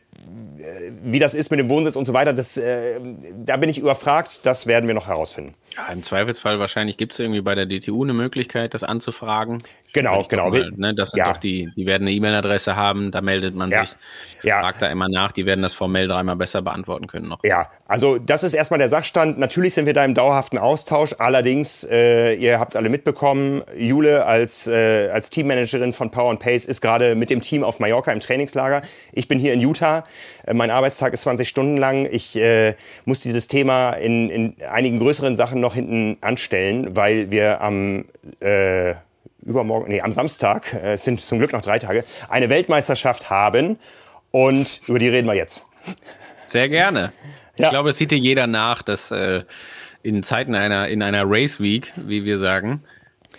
Speaker 1: wie das ist mit dem Wohnsitz und so weiter, das, äh, da bin ich überfragt. Das werden wir noch herausfinden.
Speaker 3: Ja, Im Zweifelsfall wahrscheinlich gibt es irgendwie bei der DTU eine Möglichkeit, das anzufragen.
Speaker 1: Genau, genau. Mal,
Speaker 3: ne, das sind ja. doch die, die werden eine E-Mail-Adresse haben, da meldet man ja. sich, ja. fragt da immer nach, die werden das formell dreimal besser beantworten können noch.
Speaker 1: Ja, also das ist erstmal der Sachstand. Natürlich sind wir da im dauerhaften Austausch. Allerdings, äh, ihr habt es alle mitbekommen, Jule als, äh, als Teammanagerin von Power and Pace ist gerade mit dem Team auf Mallorca im Trainingslager. Ich bin hier in Utah. Äh, mein Arbeitstag ist 20 Stunden lang. Ich äh, muss dieses Thema in, in einigen größeren Sachen noch hinten anstellen, weil wir am äh, übermorgen, nee, am Samstag, äh, es sind zum Glück noch drei Tage, eine Weltmeisterschaft haben und über die reden wir jetzt.
Speaker 3: Sehr gerne. Ja. Ich glaube, es sieht dir jeder nach, dass äh, in Zeiten einer, in einer Race Week, wie wir sagen,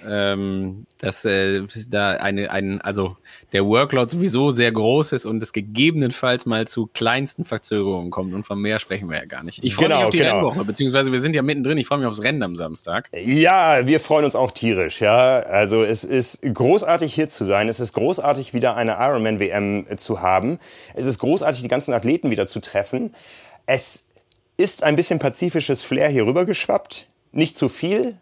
Speaker 3: ähm, dass äh, da eine, ein, also der Workload sowieso sehr groß ist und es gegebenenfalls mal zu kleinsten Verzögerungen kommt und von mehr sprechen wir ja gar nicht. Ich freue genau, mich auf die genau. Rennwoche, beziehungsweise wir sind ja mittendrin, ich freue mich aufs Rennen am Samstag.
Speaker 1: Ja, wir freuen uns auch tierisch, ja. Also es ist großartig hier zu sein, es ist großartig wieder eine Ironman WM zu haben, es ist großartig die ganzen Athleten wieder zu treffen. Es ist ein bisschen pazifisches Flair hier rüber geschwappt, nicht zu viel,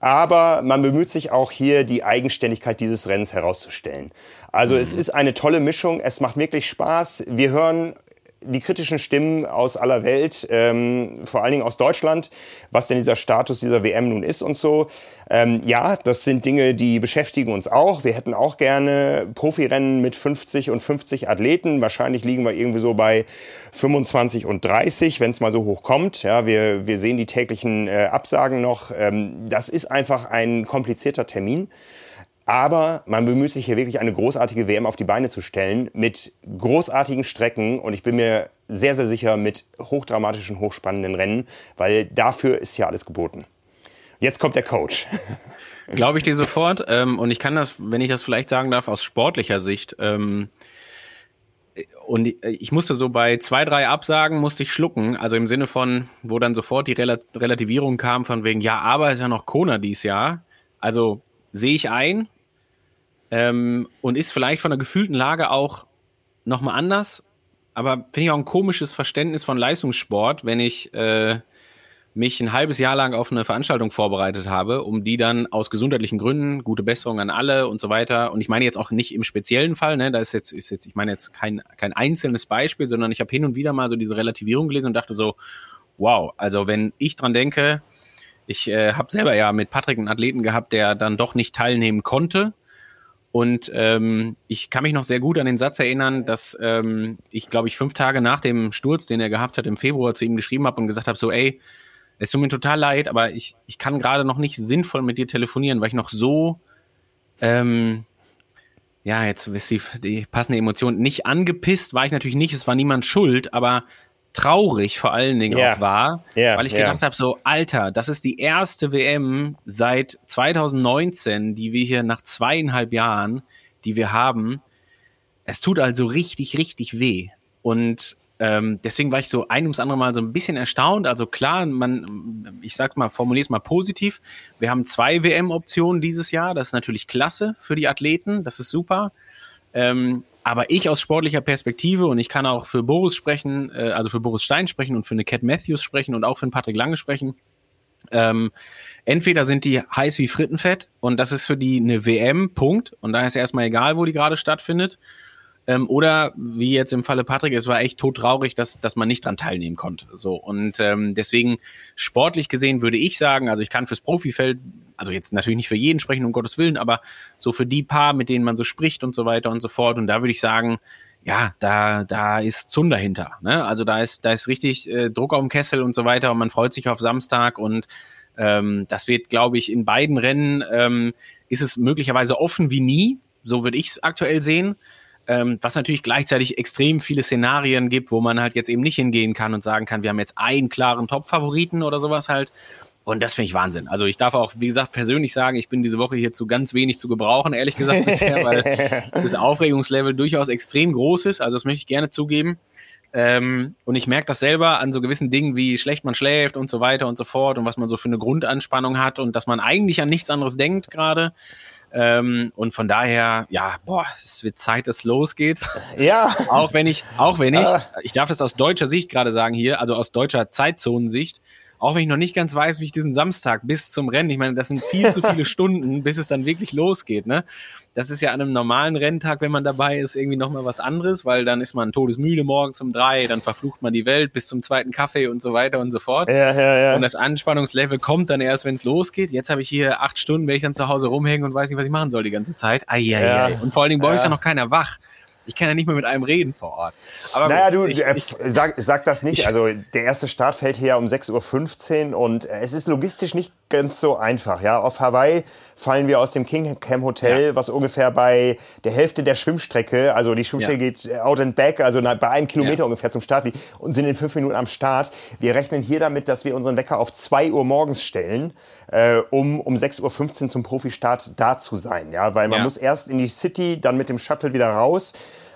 Speaker 1: aber man bemüht sich auch hier, die Eigenständigkeit dieses Rennens herauszustellen. Also mhm. es ist eine tolle Mischung, es macht wirklich Spaß. Wir hören die kritischen Stimmen aus aller Welt, ähm, vor allen Dingen aus Deutschland, was denn dieser Status dieser WM nun ist und so. Ähm, ja, das sind Dinge, die beschäftigen uns auch. Wir hätten auch gerne Profirennen mit 50 und 50 Athleten. Wahrscheinlich liegen wir irgendwie so bei 25 und 30, wenn es mal so hoch kommt. Ja, wir, wir sehen die täglichen äh, Absagen noch. Ähm, das ist einfach ein komplizierter Termin. Aber man bemüht sich hier wirklich eine großartige WM auf die Beine zu stellen mit großartigen Strecken und ich bin mir sehr, sehr sicher mit hochdramatischen, hochspannenden Rennen, weil dafür ist ja alles geboten. Jetzt kommt der Coach.
Speaker 3: Glaube ich dir sofort. Ähm, und ich kann das, wenn ich das vielleicht sagen darf, aus sportlicher Sicht. Ähm, und ich musste so bei zwei, drei Absagen musste ich schlucken. Also im Sinne von, wo dann sofort die Relativierung kam von wegen, ja, aber ist ja noch Kona dies Jahr. Also sehe ich ein, ähm, und ist vielleicht von der gefühlten Lage auch nochmal anders. Aber finde ich auch ein komisches Verständnis von Leistungssport, wenn ich äh, mich ein halbes Jahr lang auf eine Veranstaltung vorbereitet habe, um die dann aus gesundheitlichen Gründen, gute Besserung an alle und so weiter. Und ich meine jetzt auch nicht im speziellen Fall, ne, da ist jetzt, ist jetzt, ich meine jetzt kein, kein einzelnes Beispiel, sondern ich habe hin und wieder mal so diese Relativierung gelesen und dachte so, wow, also wenn ich dran denke, ich äh, habe selber ja mit Patrick einen Athleten gehabt, der dann doch nicht teilnehmen konnte und ähm, ich kann mich noch sehr gut an den Satz erinnern, dass ähm, ich, glaube ich, fünf Tage nach dem Sturz, den er gehabt hat, im Februar zu ihm geschrieben habe und gesagt habe, so, ey, es tut mir total leid, aber ich, ich kann gerade noch nicht sinnvoll mit dir telefonieren, weil ich noch so, ähm, ja, jetzt ist die, die passende Emotion, nicht angepisst war ich natürlich nicht, es war niemand schuld, aber traurig vor allen Dingen yeah. auch war, yeah, weil ich yeah. gedacht habe, so Alter, das ist die erste WM seit 2019, die wir hier nach zweieinhalb Jahren, die wir haben. Es tut also richtig, richtig weh. Und ähm, deswegen war ich so ein ums andere Mal so ein bisschen erstaunt. Also klar, man, ich sag's mal, formuliere es mal positiv. Wir haben zwei WM-Optionen dieses Jahr. Das ist natürlich klasse für die Athleten. Das ist super. Ähm, aber ich aus sportlicher Perspektive und ich kann auch für Boris sprechen, äh, also für Boris Stein sprechen und für eine Cat Matthews sprechen und auch für einen Patrick Lange sprechen. Ähm, entweder sind die heiß wie Frittenfett und das ist für die eine WM, Punkt. Und da ist erstmal egal, wo die gerade stattfindet. Ähm, oder wie jetzt im Falle Patrick, es war echt todtraurig, dass, dass man nicht dran teilnehmen konnte. So und ähm, deswegen sportlich gesehen würde ich sagen, also ich kann fürs Profifeld, also jetzt natürlich nicht für jeden sprechen, um Gottes Willen, aber so für die paar, mit denen man so spricht und so weiter und so fort. Und da würde ich sagen, ja, da, da ist Zunder hinter. Ne? Also da ist, da ist richtig äh, Druck auf dem Kessel und so weiter und man freut sich auf Samstag und ähm, das wird, glaube ich, in beiden Rennen ähm, ist es möglicherweise offen wie nie. So würde ich es aktuell sehen ähm, was natürlich gleichzeitig extrem viele Szenarien gibt, wo man halt jetzt eben nicht hingehen kann und sagen kann, wir haben jetzt einen klaren Top-Favoriten oder sowas halt. Und das finde ich Wahnsinn. Also ich darf auch, wie gesagt, persönlich sagen, ich bin diese Woche hier zu ganz wenig zu gebrauchen, ehrlich gesagt bisher, weil das Aufregungslevel durchaus extrem groß ist. Also das möchte ich gerne zugeben. Ähm, und ich merke das selber an so gewissen Dingen, wie schlecht man schläft und so weiter und so fort und was man so für eine Grundanspannung hat und dass man eigentlich an nichts anderes denkt gerade. Ähm, und von daher, ja, boah, es wird Zeit, dass es losgeht.
Speaker 1: Ja.
Speaker 3: auch wenn ich, auch wenn ich, ah. ich darf das aus deutscher Sicht gerade sagen hier, also aus deutscher Zeitzonensicht, auch wenn ich noch nicht ganz weiß, wie ich diesen Samstag bis zum Rennen, ich meine, das sind viel zu viele Stunden, bis es dann wirklich losgeht, ne? Das ist ja an einem normalen Renntag, wenn man dabei ist, irgendwie nochmal was anderes, weil dann ist man todesmüde morgens um drei, dann verflucht man die Welt bis zum zweiten Kaffee und so weiter und so fort.
Speaker 1: Ja, ja, ja.
Speaker 3: Und das Anspannungslevel kommt dann erst, wenn es losgeht. Jetzt habe ich hier acht Stunden, wenn ich dann zu Hause rumhängen und weiß nicht, was ich machen soll die ganze Zeit. Ai, ai, ja. ai. Und vor allen Dingen bei euch ist ja noch keiner wach. Ich kann ja nicht mehr mit einem reden vor Ort.
Speaker 1: Aber naja, du, ich, äh, ich, sag, sag das nicht. Also der erste Start fällt hier um 6.15 Uhr und es ist logistisch nicht ganz so einfach. Ja, auf Hawaii fallen wir aus dem Kingham Hotel, ja. was ungefähr bei der Hälfte der Schwimmstrecke, also die Schwimmstrecke ja. geht out and back, also bei einem Kilometer ja. ungefähr zum Start liegt und sind in fünf Minuten am Start. Wir rechnen hier damit, dass wir unseren Wecker auf zwei Uhr morgens stellen, äh, um um 6.15 Uhr zum Profistart da zu sein. Ja, weil man muss erst in die City, dann mit dem Shuttle wieder raus.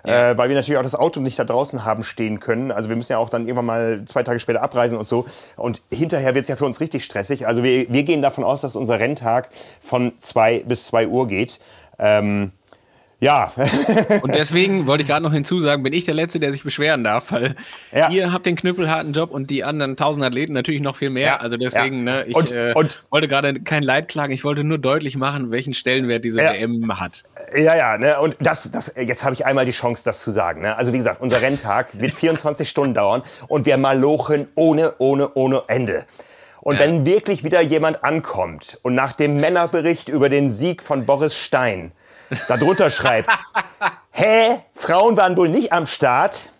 Speaker 1: Ja. Äh, weil wir natürlich auch das Auto nicht da draußen haben stehen können. Also wir müssen ja auch dann irgendwann mal zwei Tage später abreisen und so. Und hinterher wird es ja für uns richtig stressig. Also wir, wir gehen davon aus, dass unser Renntag von zwei bis zwei Uhr geht. Ähm, ja.
Speaker 3: und deswegen wollte ich gerade noch hinzusagen, bin ich der Letzte, der sich beschweren darf, weil ja. ihr habt den knüppelharten Job und die anderen tausend Athleten natürlich noch viel mehr. Ja. Also deswegen, ja. ne, ich und, äh, und, wollte gerade kein Leid klagen, ich wollte nur deutlich machen, welchen Stellenwert diese WM hat.
Speaker 1: Ja, ja, ne, und das, das, jetzt habe ich einmal die Chance, das zu sagen. Ne? Also wie gesagt, unser Renntag wird 24 Stunden dauern und wir malochen ohne, ohne, ohne Ende. Und ja. wenn wirklich wieder jemand ankommt und nach dem Männerbericht über den Sieg von Boris Stein darunter schreibt, hä, Frauen waren wohl nicht am Start,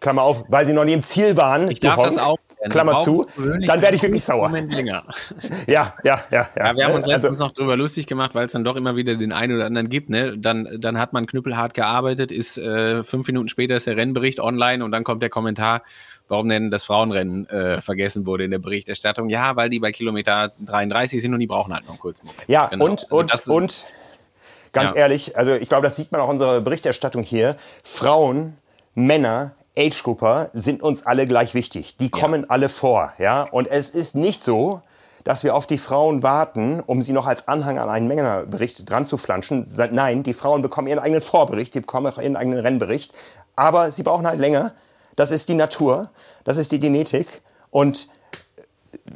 Speaker 1: Klammer auf, weil sie noch nie im Ziel waren.
Speaker 3: Ich darf Honk, das auch.
Speaker 1: Klammer zu, dann werde ich wirklich sauer.
Speaker 3: länger.
Speaker 1: ja, ja, ja,
Speaker 3: ja. wir haben uns also letztens also, noch drüber lustig gemacht, weil es dann doch immer wieder den einen oder anderen gibt. Ne? Dann, dann hat man knüppelhart gearbeitet, ist äh, fünf Minuten später ist der Rennbericht online und dann kommt der Kommentar, warum denn das Frauenrennen äh, vergessen wurde in der Berichterstattung. Ja, weil die bei Kilometer 33 sind und die brauchen halt noch einen kurzen Moment.
Speaker 1: Ja, genau. und, und, also und Ganz ja. ehrlich, also ich glaube, das sieht man auch in unserer Berichterstattung hier. Frauen, Männer, Age-Grupper sind uns alle gleich wichtig. Die kommen ja. alle vor, ja. Und es ist nicht so, dass wir auf die Frauen warten, um sie noch als Anhang an einen Männerbericht dran zu flanschen. Nein, die Frauen bekommen ihren eigenen Vorbericht, die bekommen auch ihren eigenen Rennbericht. Aber sie brauchen halt länger. Das ist die Natur, das ist die Genetik. Und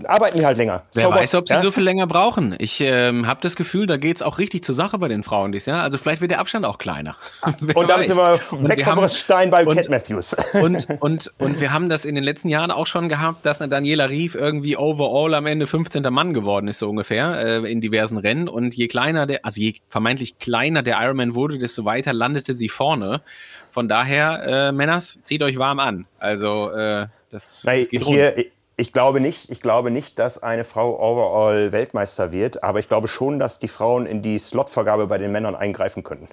Speaker 1: arbeiten die halt länger.
Speaker 3: Wer so weiß, ob sie ja? so viel länger brauchen. Ich ähm, habe das Gefühl, da geht es auch richtig zur Sache bei den Frauen dies Jahr. Also vielleicht wird der Abstand auch kleiner.
Speaker 1: und dann sind wir weg vom Stein bei Cat Matthews.
Speaker 3: und, und, und wir haben das in den letzten Jahren auch schon gehabt, dass Daniela Rief irgendwie overall am Ende 15. Mann geworden ist, so ungefähr, äh, in diversen Rennen. Und je kleiner der, also je vermeintlich kleiner der Ironman wurde, desto weiter landete sie vorne. Von daher, äh, Männers, zieht euch warm an. Also, äh, das,
Speaker 1: das geht hier, rund. Ich glaube nicht. Ich glaube nicht, dass eine Frau overall Weltmeister wird, aber ich glaube schon, dass die Frauen in die Slotvergabe bei den Männern eingreifen können.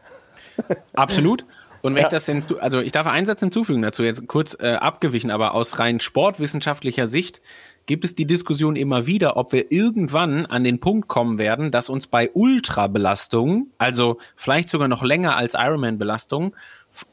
Speaker 3: Absolut. Und wenn ja. ich das hinzu, also ich darf einen Satz hinzufügen dazu, jetzt kurz äh, abgewichen, aber aus rein sportwissenschaftlicher Sicht gibt es die Diskussion immer wieder, ob wir irgendwann an den Punkt kommen werden, dass uns bei Ultrabelastungen, also vielleicht sogar noch länger als Ironman-Belastungen,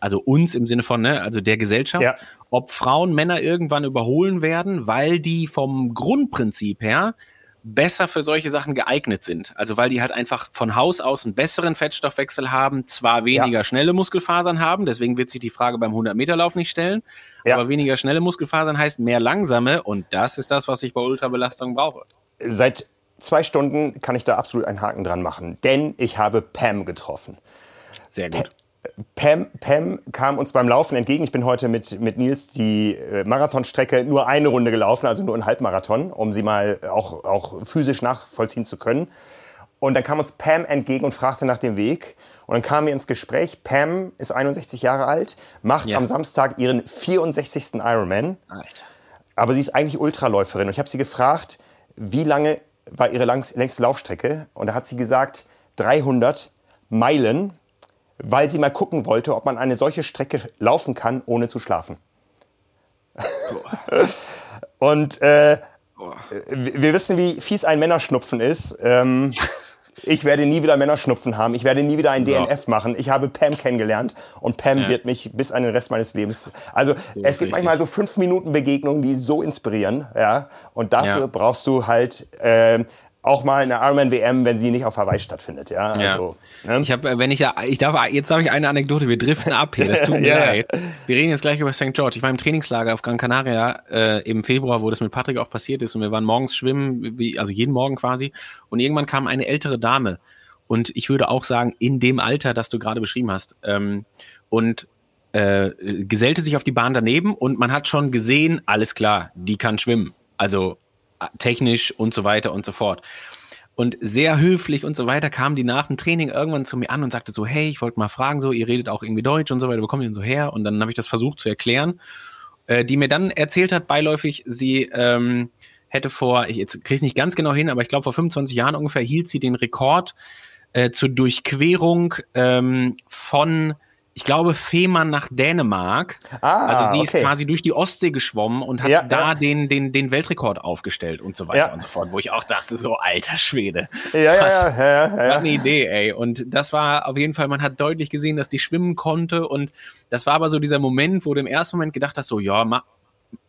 Speaker 3: also uns im Sinne von, ne, also der Gesellschaft, ja. ob Frauen Männer irgendwann überholen werden, weil die vom Grundprinzip her besser für solche Sachen geeignet sind. Also weil die halt einfach von Haus aus einen besseren Fettstoffwechsel haben, zwar weniger ja. schnelle Muskelfasern haben, deswegen wird sich die Frage beim 100-Meter-Lauf nicht stellen, ja. aber weniger schnelle Muskelfasern heißt mehr langsame und das ist das, was ich bei Ultrabelastung brauche.
Speaker 1: Seit zwei Stunden kann ich da absolut einen Haken dran machen, denn ich habe Pam getroffen.
Speaker 3: Sehr gut.
Speaker 1: Pam, Pam kam uns beim Laufen entgegen. Ich bin heute mit, mit Nils die äh, Marathonstrecke nur eine Runde gelaufen, also nur ein Halbmarathon, um sie mal auch, auch physisch nachvollziehen zu können. Und dann kam uns Pam entgegen und fragte nach dem Weg. Und dann kamen wir ins Gespräch. Pam ist 61 Jahre alt, macht ja. am Samstag ihren 64. Ironman. Alter. Aber sie ist eigentlich Ultraläuferin. Und ich habe sie gefragt, wie lange war ihre längste Laufstrecke? Und da hat sie gesagt, 300 Meilen weil sie mal gucken wollte, ob man eine solche Strecke laufen kann, ohne zu schlafen. Und äh, wir wissen, wie fies ein Männerschnupfen ist. Ähm, ich werde nie wieder Männerschnupfen haben. Ich werde nie wieder ein so. DNF machen. Ich habe Pam kennengelernt und Pam ja. wird mich bis an den Rest meines Lebens. Also es gibt richtig. manchmal so fünf Minuten Begegnungen, die so inspirieren. Ja, und dafür ja. brauchst du halt äh, auch mal eine Ironman WM, wenn sie nicht auf Hawaii stattfindet, ja. Also,
Speaker 3: ja. Ne? Ich habe, wenn ich ja, ich darf, jetzt habe ich eine Anekdote. Wir driften ab hier. Das tut mir ja. leid. Wir reden jetzt gleich über St. George. Ich war im Trainingslager auf Gran Canaria äh, im Februar, wo das mit Patrick auch passiert ist, und wir waren morgens schwimmen, wie, also jeden Morgen quasi. Und irgendwann kam eine ältere Dame und ich würde auch sagen in dem Alter, das du gerade beschrieben hast. Ähm, und äh, gesellte sich auf die Bahn daneben und man hat schon gesehen, alles klar, die kann schwimmen. Also technisch und so weiter und so fort. und sehr höflich und so weiter, kam die nach dem Training irgendwann zu mir an und sagte so, hey, ich wollte mal fragen, so, ihr redet auch irgendwie Deutsch und so weiter, wo kommt ihr denn so her? Und dann habe ich das versucht zu erklären, äh, die mir dann erzählt hat, beiläufig, sie ähm, hätte vor, ich kriege es nicht ganz genau hin, aber ich glaube vor 25 Jahren ungefähr hielt sie den Rekord äh, zur Durchquerung ähm, von ich glaube, Fehmarn nach Dänemark. Ah, also sie okay. ist quasi durch die Ostsee geschwommen und hat ja, da ja. Den, den, den Weltrekord aufgestellt und so weiter ja. und so fort, wo ich auch dachte, so alter Schwede. Ja, ja, ja, ja, ja. eine Idee, ey. Und das war auf jeden Fall, man hat deutlich gesehen, dass die schwimmen konnte und das war aber so dieser Moment, wo du im ersten Moment gedacht hast, so, ja, mach,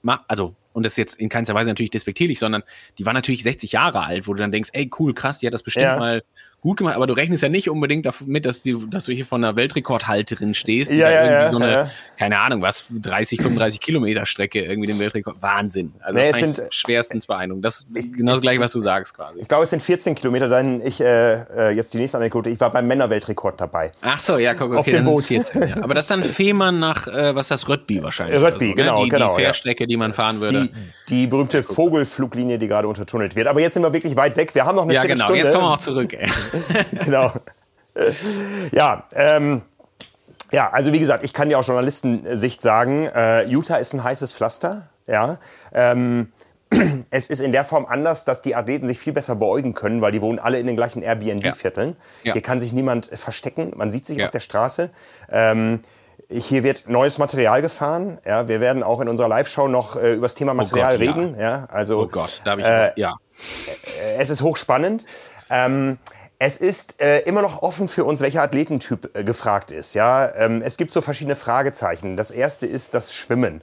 Speaker 3: mach, also und das ist jetzt in keinster Weise natürlich despektierlich, sondern die war natürlich 60 Jahre alt, wo du dann denkst, ey, cool, krass, die hat das bestimmt ja. mal gut gemacht, aber du rechnest ja nicht unbedingt damit, dass, die, dass du hier von einer Weltrekordhalterin stehst, die ja, ja, irgendwie ja, so eine, ja. keine Ahnung, was, 30, 35 Kilometer Strecke irgendwie den Weltrekord. Wahnsinn. Also nee, es sind schwerstens Beeindruckend. Das ist genau das gleiche, was du sagst quasi.
Speaker 1: Ich glaube, es sind 14 Kilometer. Dann ich, äh, äh, jetzt die nächste Anekdote. Ich war beim Männerweltrekord dabei.
Speaker 3: Ach so, ja, guck, okay, Auf dem Boot. 14, ja. Aber das ist dann Fehmarn nach, äh, was das, Röttby wahrscheinlich.
Speaker 1: Röttby, so, genau,
Speaker 3: ne? die,
Speaker 1: genau.
Speaker 3: Die Fährstrecke, die man fahren würde.
Speaker 1: Die, die berühmte Vogelfluglinie, die gerade untertunnelt wird. Aber jetzt sind wir wirklich weit weg. Wir haben noch eine
Speaker 3: ja. Viertelstunde. Ja, genau. Jetzt kommen wir auch zurück.
Speaker 1: Ey. genau. ja, ähm, ja, also wie gesagt, ich kann ja auch Journalistensicht sagen, äh, Utah ist ein heißes Pflaster. Ja, ähm, es ist in der Form anders, dass die Athleten sich viel besser beäugen können, weil die wohnen alle in den gleichen Airbnb-Vierteln. Ja. Hier kann sich niemand verstecken, man sieht sich ja. auf der Straße. Ähm, hier wird neues Material gefahren. Ja, wir werden auch in unserer Live-Show noch äh, über das Thema Material oh Gott, reden. Ja. ja. also,
Speaker 3: oh Gott, da habe ich äh, ja.
Speaker 1: Es ist hochspannend. Ähm, es ist äh, immer noch offen für uns, welcher Athletentyp äh, gefragt ist. Ja, ähm, es gibt so verschiedene Fragezeichen. Das erste ist das Schwimmen.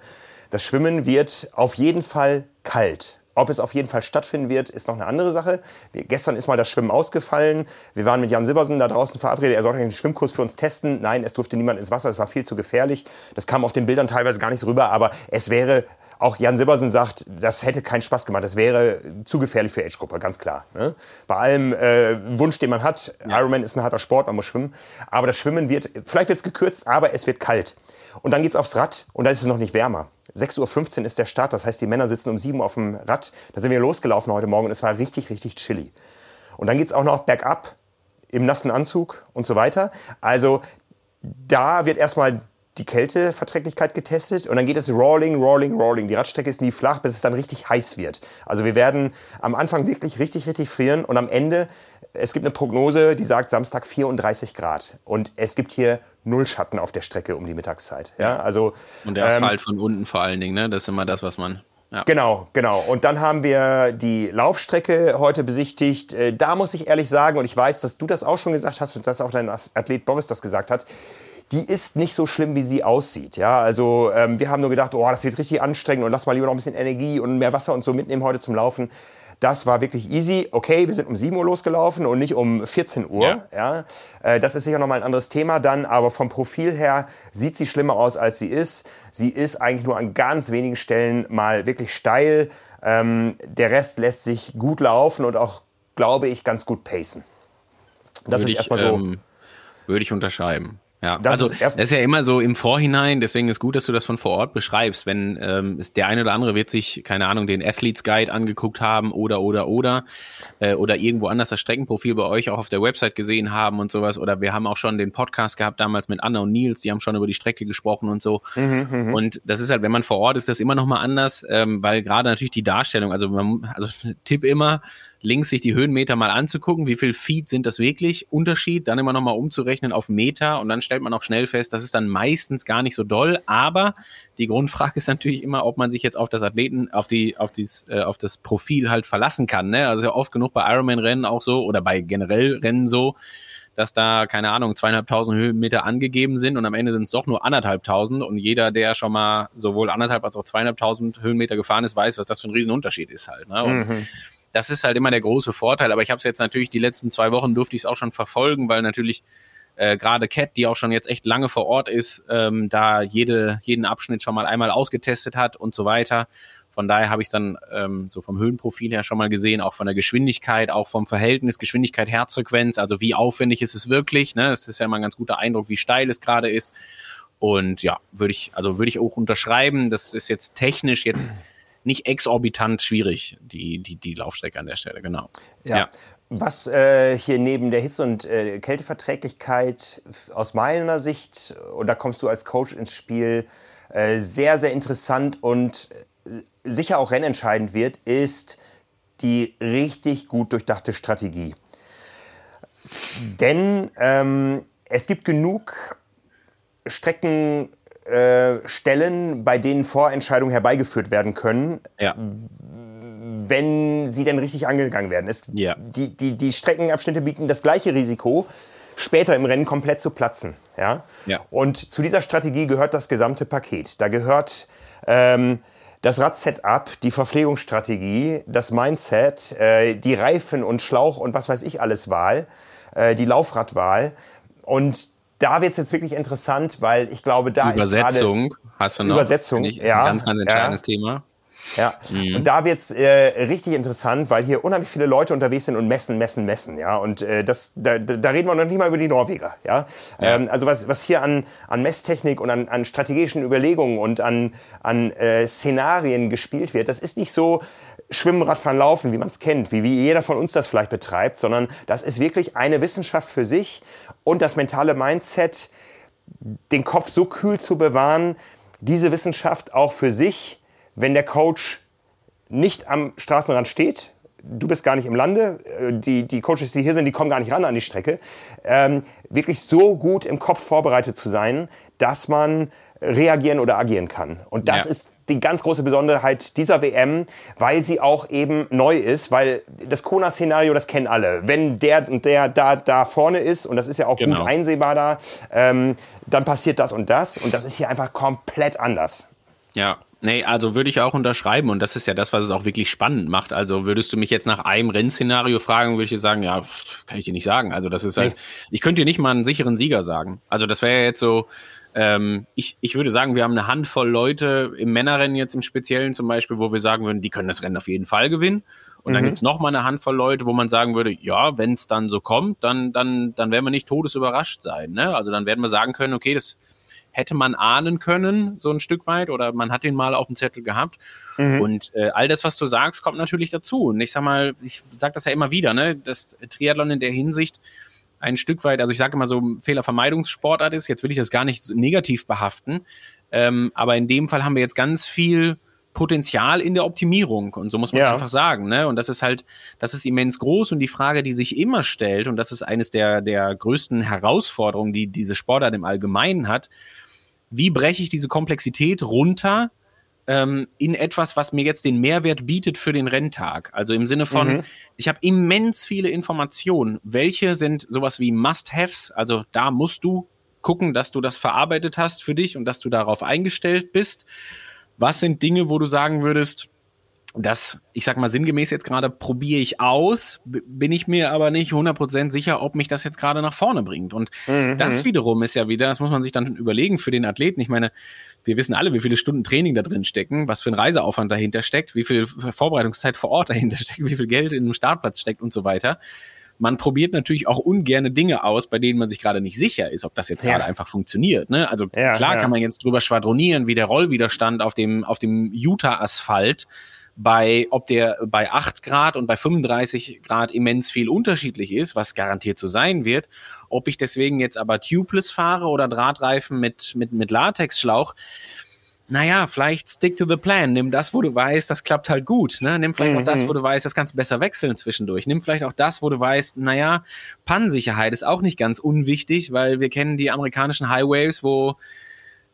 Speaker 1: Das Schwimmen wird auf jeden Fall kalt. Ob es auf jeden Fall stattfinden wird, ist noch eine andere Sache. Wir, gestern ist mal das Schwimmen ausgefallen. Wir waren mit Jan Sibbersen da draußen verabredet. Er sollte einen Schwimmkurs für uns testen. Nein, es durfte niemand ins Wasser. Es war viel zu gefährlich. Das kam auf den Bildern teilweise gar nicht rüber. Aber es wäre auch Jan Sibbersen sagt, das hätte keinen Spaß gemacht. Das wäre zu gefährlich für Age-Gruppe, ganz klar. Ne? Bei allem äh, Wunsch, den man hat, ja. Ironman ist ein harter Sport, man muss schwimmen. Aber das Schwimmen wird, vielleicht wird es gekürzt, aber es wird kalt. Und dann geht es aufs Rad und da ist es noch nicht wärmer. 6.15 Uhr ist der Start, das heißt, die Männer sitzen um 7 Uhr auf dem Rad. Da sind wir losgelaufen heute Morgen und es war richtig, richtig chilly. Und dann geht es auch noch bergab im nassen Anzug und so weiter. Also da wird erstmal die Kälteverträglichkeit getestet und dann geht es rolling, rolling, rolling. Die Radstrecke ist nie flach, bis es dann richtig heiß wird. Also wir werden am Anfang wirklich richtig, richtig frieren und am Ende, es gibt eine Prognose, die sagt Samstag 34 Grad und es gibt hier null Schatten auf der Strecke um die Mittagszeit. Ja, also
Speaker 3: und der Asphalt ähm, von unten vor allen Dingen, ne? Das ist immer das, was man
Speaker 1: ja. Genau, genau. Und dann haben wir die Laufstrecke heute besichtigt. Äh, da muss ich ehrlich sagen, und ich weiß, dass du das auch schon gesagt hast und dass auch dein Athlet Boris das gesagt hat, die ist nicht so schlimm, wie sie aussieht. Ja, also ähm, wir haben nur gedacht, oh, das wird richtig anstrengend und lass mal lieber noch ein bisschen Energie und mehr Wasser und so mitnehmen heute zum Laufen. Das war wirklich easy. Okay, wir sind um 7 Uhr losgelaufen und nicht um 14 Uhr. Ja. ja. Äh, das ist sicher nochmal ein anderes Thema dann, aber vom Profil her sieht sie schlimmer aus, als sie ist. Sie ist eigentlich nur an ganz wenigen Stellen mal wirklich steil. Ähm, der Rest lässt sich gut laufen und auch, glaube ich, ganz gut pacen.
Speaker 3: Das würde ist erstmal so. Ähm, würde ich unterschreiben. Ja, das also ist das ist ja immer so im Vorhinein, deswegen ist gut, dass du das von vor Ort beschreibst. Wenn ähm, der eine oder andere wird sich, keine Ahnung, den Athletes Guide angeguckt haben oder oder oder äh, oder irgendwo anders das Streckenprofil bei euch auch auf der Website gesehen haben und sowas. Oder wir haben auch schon den Podcast gehabt damals mit Anna und Nils, die haben schon über die Strecke gesprochen und so. Mhm, mhm. und das ist halt, wenn man vor Ort ist, das immer noch mal anders, ähm, weil gerade natürlich die Darstellung, also man, also Tipp immer, links sich die Höhenmeter mal anzugucken, wie viel Feet sind das wirklich, Unterschied, dann immer nochmal umzurechnen auf Meter und dann stellt man auch schnell fest, das ist dann meistens gar nicht so doll, aber die Grundfrage ist natürlich immer, ob man sich jetzt auf das Athleten, auf die, auf dies, äh, auf das Profil halt verlassen kann, ne? Also oft genug bei Ironman-Rennen auch so oder bei generell Rennen so, dass da, keine Ahnung, zweieinhalbtausend Höhenmeter angegeben sind und am Ende sind es doch nur anderthalbtausend und jeder, der schon mal sowohl anderthalb als auch zweieinhalbtausend Höhenmeter gefahren ist, weiß, was das für ein Riesenunterschied ist halt. Ne? Und mhm das ist halt immer der große Vorteil. Aber ich habe es jetzt natürlich die letzten zwei Wochen durfte ich es auch schon verfolgen, weil natürlich äh, gerade Cat, die auch schon jetzt echt lange vor Ort ist, ähm, da jede, jeden Abschnitt schon mal einmal ausgetestet hat und so weiter. Von daher habe ich dann ähm, so vom Höhenprofil her schon mal gesehen, auch von der Geschwindigkeit, auch vom Verhältnis Geschwindigkeit Herzfrequenz, also wie aufwendig ist es wirklich. Ne? Es ist ja immer ein ganz guter Eindruck, wie steil es gerade ist. Und ja, würde ich, also würde ich auch unterschreiben. Das ist jetzt technisch jetzt nicht exorbitant schwierig, die, die, die Laufstrecke an der Stelle, genau.
Speaker 1: Ja. ja. Was äh, hier neben der Hitze- und äh, Kälteverträglichkeit aus meiner Sicht, und da kommst du als Coach ins Spiel, äh, sehr, sehr interessant und äh, sicher auch rennentscheidend wird, ist die richtig gut durchdachte Strategie. Denn ähm, es gibt genug Streckenstellen, äh, bei denen Vorentscheidungen herbeigeführt werden können,
Speaker 3: ja.
Speaker 1: wenn sie denn richtig angegangen werden. Es,
Speaker 3: ja.
Speaker 1: die, die, die Streckenabschnitte bieten das gleiche Risiko, später im Rennen komplett zu platzen. Ja?
Speaker 3: Ja.
Speaker 1: Und zu dieser Strategie gehört das gesamte Paket. Da gehört ähm, das Radsetup, die Verpflegungsstrategie, das Mindset, äh, die Reifen und Schlauch und was weiß ich alles Wahl, äh, die Laufradwahl. Und da wird es jetzt wirklich interessant, weil ich glaube, da
Speaker 3: Übersetzung ist hast du noch.
Speaker 1: Übersetzung,
Speaker 3: ich,
Speaker 1: ja,
Speaker 3: ein ganz, ganz entscheidendes
Speaker 1: ja.
Speaker 3: Thema.
Speaker 1: Ja, mhm. und da wird's äh, richtig interessant, weil hier unheimlich viele Leute unterwegs sind und messen, messen, messen, ja. Und äh, das, da, da reden wir noch nicht mal über die Norweger, ja. ja. Ähm, also was, was hier an, an Messtechnik und an, an strategischen Überlegungen und an, an äh, Szenarien gespielt wird, das ist nicht so Schwimmen, Radfahren, Laufen, wie man es kennt, wie, wie jeder von uns das vielleicht betreibt, sondern das ist wirklich eine Wissenschaft für sich und das mentale Mindset, den Kopf so kühl zu bewahren, diese Wissenschaft auch für sich wenn der Coach nicht am Straßenrand steht, du bist gar nicht im Lande, äh, die, die Coaches, die hier sind, die kommen gar nicht ran an die Strecke, ähm, wirklich so gut im Kopf vorbereitet zu sein, dass man reagieren oder agieren kann. Und das ja. ist die ganz große Besonderheit dieser WM, weil sie auch eben neu ist, weil das Kona-Szenario, das kennen alle. Wenn der und der da, da vorne ist, und das ist ja auch genau. gut einsehbar da, ähm, dann passiert das und das. Und das ist hier einfach komplett anders.
Speaker 3: Ja, Nee, also würde ich auch unterschreiben und das ist ja das, was es auch wirklich spannend macht. Also würdest du mich jetzt nach einem Rennszenario fragen, würde ich dir sagen, ja, kann ich dir nicht sagen. Also das ist halt, nee. ich könnte dir nicht mal einen sicheren Sieger sagen. Also das wäre ja jetzt so, ähm, ich, ich würde sagen, wir haben eine Handvoll Leute im Männerrennen jetzt im Speziellen zum Beispiel, wo wir sagen würden, die können das Rennen auf jeden Fall gewinnen. Und mhm. dann gibt's noch mal eine Handvoll Leute, wo man sagen würde, ja, wenn es dann so kommt, dann, dann, dann werden wir nicht todesüberrascht sein. Ne? Also dann werden wir sagen können, okay, das hätte man ahnen können, so ein Stück weit, oder man hat den mal auf dem Zettel gehabt. Mhm. Und äh, all das, was du sagst, kommt natürlich dazu. Und ich sag mal, ich sag das ja immer wieder, ne, dass Triathlon in der Hinsicht ein Stück weit, also ich sage immer so, Fehlervermeidungssportart ist. Jetzt will ich das gar nicht negativ behaften. Ähm, aber in dem Fall haben wir jetzt ganz viel Potenzial in der Optimierung. Und so muss man es ja. einfach sagen. Ne? Und das ist halt, das ist immens groß. Und die Frage, die sich immer stellt, und das ist eines der, der größten Herausforderungen, die diese Sportart im Allgemeinen hat, wie breche ich diese Komplexität runter ähm, in etwas, was mir jetzt den Mehrwert bietet für den Renntag. Also im Sinne von, mhm. ich habe immens viele Informationen. Welche sind sowas wie Must-Haves? Also da musst du gucken, dass du das verarbeitet hast für dich und dass du darauf eingestellt bist. Was sind Dinge, wo du sagen würdest, das, ich sag mal sinngemäß jetzt gerade, probiere ich aus, bin ich mir aber nicht 100% sicher, ob mich das jetzt gerade nach vorne bringt. Und mhm. das mhm. wiederum ist ja wieder, das muss man sich dann überlegen für den Athleten. Ich meine, wir wissen alle, wie viele Stunden Training da drin stecken, was für ein Reiseaufwand dahinter steckt, wie viel Vorbereitungszeit vor Ort dahinter steckt, wie viel Geld in einem Startplatz steckt und so weiter. Man probiert natürlich auch ungerne Dinge aus, bei denen man sich gerade nicht sicher ist, ob das jetzt gerade einfach funktioniert. Ne? Also ja, klar ja. kann man jetzt drüber schwadronieren, wie der Rollwiderstand auf dem, auf dem Utah-Asphalt bei, ob der bei 8 Grad und bei 35 Grad immens viel unterschiedlich ist, was garantiert so sein wird. Ob ich deswegen jetzt aber tubeless fahre oder Drahtreifen mit, mit, mit Latexschlauch, naja, vielleicht stick to the plan. Nimm das, wo du weißt, das klappt halt gut. Ne? Nimm vielleicht mhm. auch das, wo du weißt, das kannst du besser wechseln zwischendurch. Nimm vielleicht auch das, wo du weißt, naja, Pannensicherheit ist auch nicht ganz unwichtig, weil wir kennen die amerikanischen Highways, wo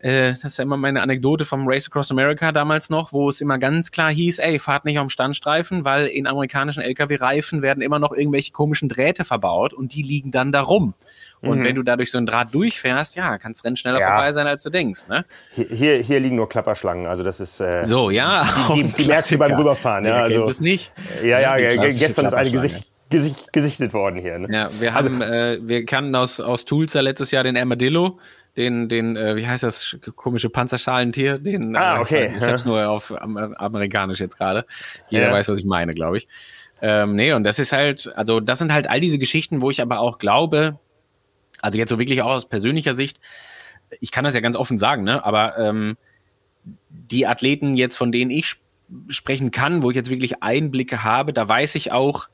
Speaker 3: äh, das ist ja immer meine Anekdote vom Race Across America damals noch, wo es immer ganz klar hieß, ey, fahrt nicht am Standstreifen, weil in amerikanischen LKW-Reifen werden immer noch irgendwelche komischen Drähte verbaut und die liegen dann da rum. Und mhm. wenn du da durch so einen Draht durchfährst, ja, kann es Rennen schneller ja. vorbei sein, als du denkst. Ne?
Speaker 1: Hier, hier liegen nur Klapperschlangen, also das ist äh,
Speaker 3: so, ja.
Speaker 1: Die, die, die merkst du beim Rüberfahren. Ja, also,
Speaker 3: das nicht.
Speaker 1: Ja, ja, ja gestern ist eine Gesicht, Gesicht, gesichtet worden hier. Ne?
Speaker 3: Ja, wir also haben, also, äh, wir kannten aus, aus Tulsa letztes Jahr den Armadillo den, den, äh, wie heißt das komische Panzerschalentier? Den,
Speaker 1: ah, äh, okay.
Speaker 3: Äh, ich hab's nur auf amerikanisch jetzt gerade. Jeder ja. weiß, was ich meine, glaube ich. Ähm, nee, und das ist halt, also das sind halt all diese Geschichten, wo ich aber auch glaube, also jetzt so wirklich auch aus persönlicher Sicht, ich kann das ja ganz offen sagen, ne, aber ähm, die Athleten jetzt, von denen ich sp sprechen kann, wo ich jetzt wirklich Einblicke habe, da weiß ich auch,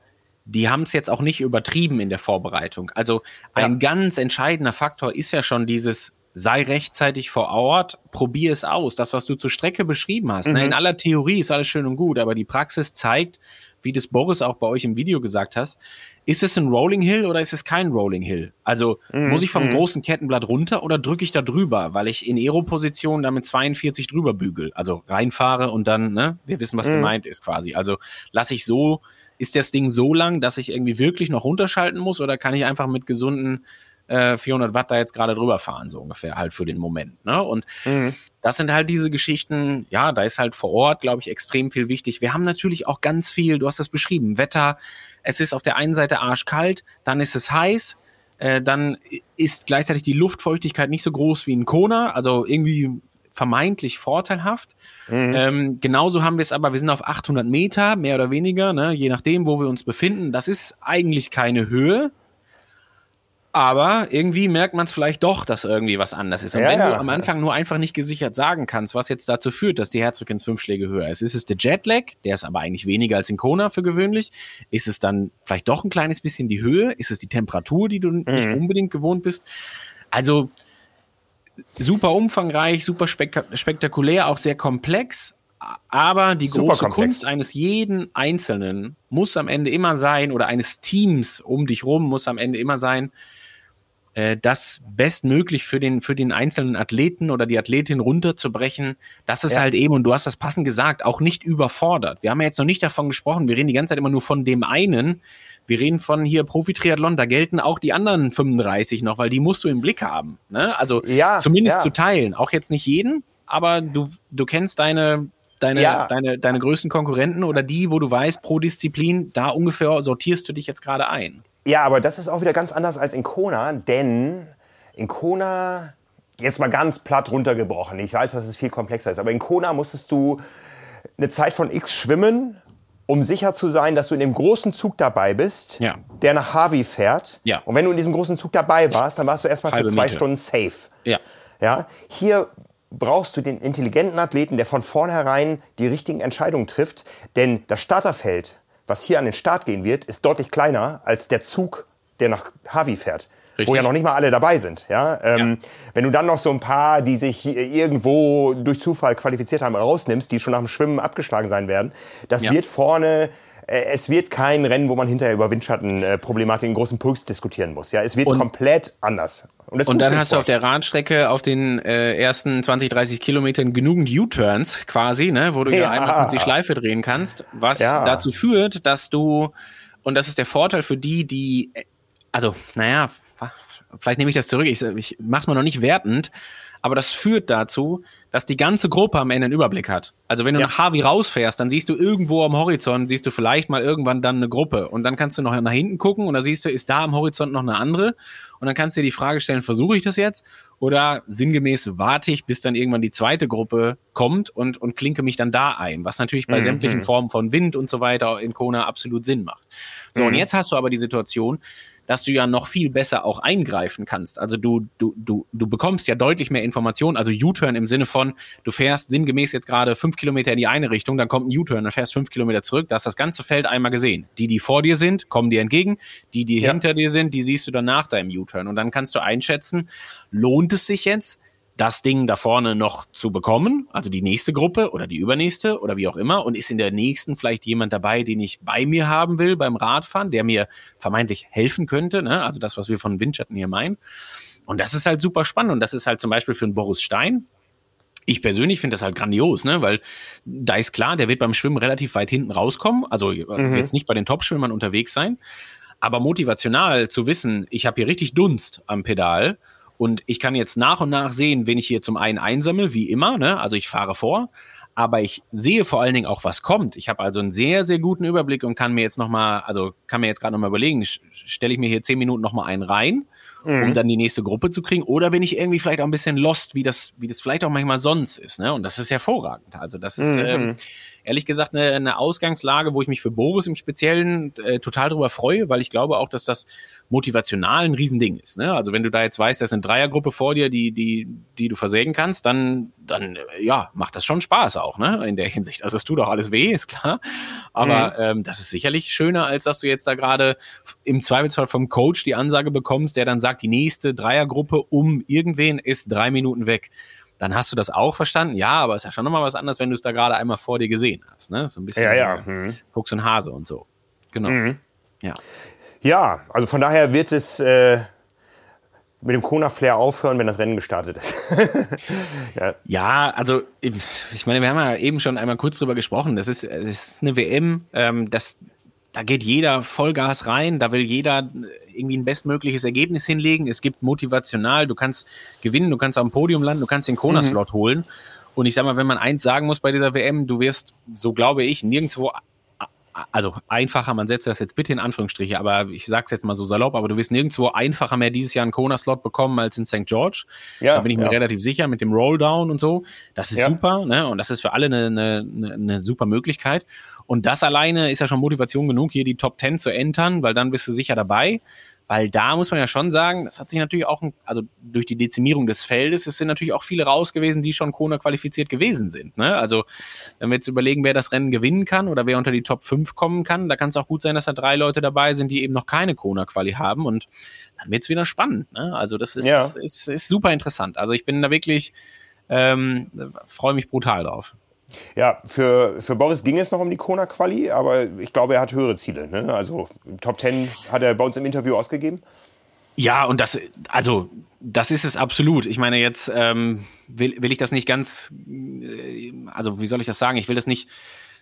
Speaker 3: die haben es jetzt auch nicht übertrieben in der Vorbereitung. Also ein ja. ganz entscheidender Faktor ist ja schon dieses sei rechtzeitig vor Ort, probier es aus. Das, was du zur Strecke beschrieben hast. Ne? Mhm. Ne, in aller Theorie ist alles schön und gut, aber die Praxis zeigt, wie das Boris auch bei euch im Video gesagt hast, ist es ein Rolling Hill oder ist es kein Rolling Hill? Also mhm. muss ich vom mhm. großen Kettenblatt runter oder drücke ich da drüber, weil ich in Aero-Position damit 42 drüber bügel, also reinfahre und dann, ne, wir wissen, was mhm. gemeint ist quasi. Also lasse ich so, ist das Ding so lang, dass ich irgendwie wirklich noch runterschalten muss oder kann ich einfach mit gesunden 400 äh, Watt da jetzt gerade drüber fahren, so ungefähr halt für den Moment. Ne? Und mhm. das sind halt diese Geschichten, ja, da ist halt vor Ort, glaube ich, extrem viel wichtig. Wir haben natürlich auch ganz viel, du hast das beschrieben, Wetter, es ist auf der einen Seite arschkalt, dann ist es heiß, äh, dann ist gleichzeitig die Luftfeuchtigkeit nicht so groß wie in Kona, also irgendwie vermeintlich vorteilhaft. Mhm. Ähm, genauso haben wir es aber, wir sind auf 800 Meter, mehr oder weniger, ne, je nachdem, wo wir uns befinden. Das ist eigentlich keine Höhe, aber irgendwie merkt man es vielleicht doch, dass irgendwie was anders ist. Und ja, wenn du am Anfang nur einfach nicht gesichert sagen kannst, was jetzt dazu führt, dass die Herzfrequenz fünf Schläge höher ist, ist es der Jetlag, der ist aber eigentlich weniger als in Kona für gewöhnlich. Ist es dann vielleicht doch ein kleines bisschen die Höhe? Ist es die Temperatur, die du mhm. nicht unbedingt gewohnt bist? Also super umfangreich, super spek spektakulär, auch sehr komplex. Aber die Super große komplex. Kunst eines jeden Einzelnen muss am Ende immer sein, oder eines Teams um dich rum muss am Ende immer sein, äh, das bestmöglich für den, für den einzelnen Athleten oder die Athletin runterzubrechen, das ist ja. halt eben, und du hast das passend gesagt, auch nicht überfordert. Wir haben ja jetzt noch nicht davon gesprochen, wir reden die ganze Zeit immer nur von dem einen. Wir reden von hier Profi-Triathlon, da gelten auch die anderen 35 noch, weil die musst du im Blick haben. Ne? Also ja, zumindest ja. zu teilen. Auch jetzt nicht jeden, aber du, du kennst deine, deine, ja. deine, deine größten Konkurrenten oder die, wo du weißt, pro Disziplin, da ungefähr sortierst du dich jetzt gerade ein.
Speaker 1: Ja, aber das ist auch wieder ganz anders als in Kona, denn in Kona, jetzt mal ganz platt runtergebrochen, ich weiß, dass es viel komplexer ist, aber in Kona musstest du eine Zeit von X schwimmen, um sicher zu sein, dass du in dem großen Zug dabei bist, ja. der nach Harvey fährt. Ja. Und wenn du in diesem großen Zug dabei warst, dann warst du erstmal für zwei Miete. Stunden safe. Ja. Ja. Hier brauchst du den intelligenten Athleten, der von vornherein die richtigen Entscheidungen trifft, denn das Starterfeld was hier an den Start gehen wird, ist deutlich kleiner als der Zug, der nach Havi fährt. Richtig. Wo ja noch nicht mal alle dabei sind. Ja? Ähm, ja? Wenn du dann noch so ein paar, die sich irgendwo durch Zufall qualifiziert haben, rausnimmst, die schon nach dem Schwimmen abgeschlagen sein werden, das ja. wird vorne es wird kein Rennen, wo man hinterher über Windschattenproblematiken in großen Puls diskutieren muss. Ja, es wird und, komplett anders.
Speaker 3: Und, und dann hast du auf der Radstrecke auf den äh, ersten 20, 30 Kilometern genügend U-Turns quasi, ne, wo du ja, ja einmal die Schleife drehen kannst, was ja. dazu führt, dass du, und das ist der Vorteil für die, die, also, naja, vielleicht nehme ich das zurück, ich, ich mach's mal noch nicht wertend, aber das führt dazu, dass die ganze Gruppe am Ende einen Überblick hat. Also wenn du ja. nach Harvey rausfährst, dann siehst du irgendwo am Horizont, siehst du vielleicht mal irgendwann dann eine Gruppe und dann kannst du noch nach hinten gucken und da siehst du, ist da am Horizont noch eine andere und dann kannst du dir die Frage stellen, versuche ich das jetzt oder sinngemäß warte ich, bis dann irgendwann die zweite Gruppe kommt und, und klinke mich dann da ein, was natürlich bei mhm. sämtlichen Formen von Wind und so weiter in Kona absolut Sinn macht. So, mhm. und jetzt hast du aber die Situation, dass du ja noch viel besser auch eingreifen kannst. Also du, du, du, du bekommst ja deutlich mehr Informationen, also U-Turn im Sinne von, du fährst sinngemäß jetzt gerade fünf Kilometer in die eine Richtung, dann kommt ein U-Turn, dann fährst fünf Kilometer zurück, da hast das ganze Feld einmal gesehen. Die, die vor dir sind, kommen dir entgegen, die, die ja. hinter dir sind, die siehst du dann nach deinem U-Turn. Und dann kannst du einschätzen, lohnt es sich jetzt, das Ding da vorne noch zu bekommen, also die nächste Gruppe oder die übernächste oder wie auch immer, und ist in der nächsten vielleicht jemand dabei, den ich bei mir haben will beim Radfahren, der mir vermeintlich helfen könnte, ne? also das, was wir von Windschatten hier meinen. Und das ist halt super spannend und das ist halt zum Beispiel für einen Boris Stein, ich persönlich finde das halt grandios, ne? Weil da ist klar, der wird beim Schwimmen relativ weit hinten rauskommen. Also mhm. jetzt nicht bei den Top-Schwimmern unterwegs sein. Aber motivational zu wissen, ich habe hier richtig Dunst am Pedal und ich kann jetzt nach und nach sehen, wen ich hier zum einen einsammle, wie immer, ne? also ich fahre vor, aber ich sehe vor allen Dingen auch, was kommt. Ich habe also einen sehr, sehr guten Überblick und kann mir jetzt nochmal, also kann mir jetzt gerade nochmal überlegen, stelle ich mir hier zehn Minuten nochmal einen rein mhm. um dann die nächste Gruppe zu kriegen? Oder bin ich irgendwie vielleicht auch ein bisschen lost, wie das, wie das vielleicht auch manchmal sonst ist? Ne? Und das ist hervorragend. Also das ist, mhm. ähm, ehrlich gesagt eine, eine Ausgangslage, wo ich mich für Boris im Speziellen äh, total drüber freue, weil ich glaube auch, dass das motivational ein Riesending ist. Ne? Also wenn du da jetzt weißt, da ist eine Dreiergruppe vor dir, die, die, die du versägen kannst, dann, dann äh, ja, macht das schon Spaß auch, ne? In der Hinsicht. Also es tut auch alles weh, ist klar. Aber mhm. ähm, das ist sicherlich schöner, als dass du jetzt da gerade im Zweifelsfall vom Coach die Ansage bekommst, der dann sagt, die nächste Dreiergruppe um irgendwen ist drei Minuten weg dann hast du das auch verstanden. Ja, aber es ist ja schon nochmal was anderes, wenn du es da gerade einmal vor dir gesehen hast. Ne? So ein bisschen
Speaker 1: ja, ja. Mhm.
Speaker 3: Fuchs und Hase und so. Genau. Mhm.
Speaker 1: Ja. ja, also von daher wird es äh, mit dem Kona-Flair aufhören, wenn das Rennen gestartet ist.
Speaker 3: ja. ja. also ich meine, wir haben ja eben schon einmal kurz drüber gesprochen. Das ist, das ist eine WM, ähm, das, da geht jeder Vollgas rein, da will jeder irgendwie ein bestmögliches Ergebnis hinlegen. Es gibt motivational, du kannst gewinnen, du kannst am Podium landen, du kannst den Kona-Slot mhm. holen. Und ich sag mal, wenn man eins sagen muss bei dieser WM, du wirst, so glaube ich, nirgendwo also einfacher, man setzt das jetzt bitte in Anführungsstriche, aber ich sag's jetzt mal so salopp, aber du wirst nirgendwo einfacher mehr dieses Jahr einen Kona-Slot bekommen als in St. George. Ja, da bin ich mir ja. relativ sicher mit dem Rolldown und so. Das ist ja. super, ne? Und das ist für alle eine, eine, eine super Möglichkeit. Und das alleine ist ja schon Motivation genug, hier die Top 10 zu entern, weil dann bist du sicher dabei. Weil da muss man ja schon sagen, das hat sich natürlich auch, also durch die Dezimierung des Feldes, es sind natürlich auch viele raus gewesen, die schon Kona qualifiziert gewesen sind. Ne? Also, wenn wir jetzt überlegen, wer das Rennen gewinnen kann oder wer unter die Top 5 kommen kann, da kann es auch gut sein, dass da drei Leute dabei sind, die eben noch keine Kona-Quali haben und dann wird es wieder spannend. Ne? Also, das ist, ja. ist, ist super interessant. Also, ich bin da wirklich, ähm, freue mich brutal drauf.
Speaker 1: Ja, für, für Boris ging es noch um die Kona-Quali, aber ich glaube, er hat höhere Ziele. Ne? Also Top 10 hat er bei uns im Interview ausgegeben.
Speaker 3: Ja, und das, also, das ist es absolut. Ich meine, jetzt ähm, will, will ich das nicht ganz, äh, also wie soll ich das sagen? Ich will das nicht,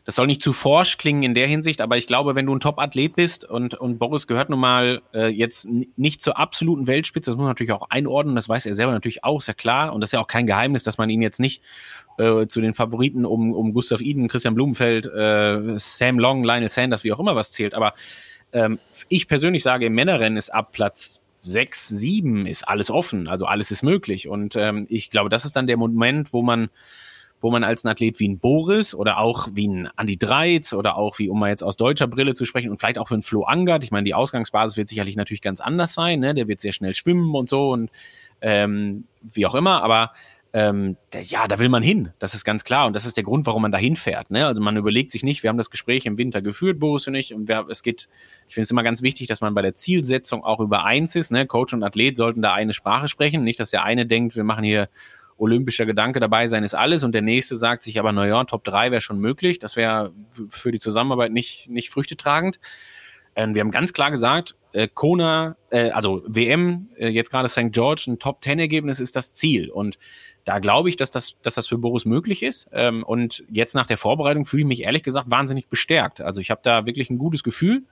Speaker 3: das soll nicht zu forsch klingen in der Hinsicht, aber ich glaube, wenn du ein Top-Athlet bist und, und Boris gehört nun mal äh, jetzt nicht zur absoluten Weltspitze, das muss man natürlich auch einordnen, das weiß er selber natürlich auch, ist ja klar. Und das ist ja auch kein Geheimnis, dass man ihn jetzt nicht äh, zu den Favoriten um, um Gustav Iden, Christian Blumenfeld, äh, Sam Long, Lionel Sanders, wie auch immer was zählt. Aber ähm, ich persönlich sage, im Männerrennen ist ab Platz sechs, sieben ist alles offen, also alles ist möglich. Und ähm, ich glaube, das ist dann der Moment, wo man wo man als ein Athlet wie ein Boris oder auch wie ein Andy Dreiz oder auch wie, um mal jetzt aus deutscher Brille zu sprechen und vielleicht auch für einen Flo Angert, ich meine, die Ausgangsbasis wird sicherlich natürlich ganz anders sein, ne? der wird sehr schnell schwimmen und so und ähm, wie auch immer, aber ähm, der, ja, da will man hin. Das ist ganz klar. Und das ist der Grund, warum man da hinfährt. Ne? Also man überlegt sich nicht, wir haben das Gespräch im Winter geführt, Boris und ich, und wir, es geht, ich finde es immer ganz wichtig, dass man bei der Zielsetzung auch über eins ist. Ne? Coach und Athlet sollten da eine Sprache sprechen. Nicht, dass der eine denkt, wir machen hier olympischer Gedanke dabei sein ist alles und der nächste sagt sich aber, naja, Top 3 wäre schon möglich. Das wäre für die Zusammenarbeit nicht, nicht früchtetragend. Ähm, wir haben ganz klar gesagt, äh, Kona, äh, also WM, äh, jetzt gerade St. George, ein Top-10-Ergebnis ist das Ziel. Und da glaube ich, dass das, dass das für Boris möglich ist. Ähm, und jetzt nach der Vorbereitung fühle ich mich ehrlich gesagt wahnsinnig bestärkt. Also ich habe da wirklich ein gutes Gefühl.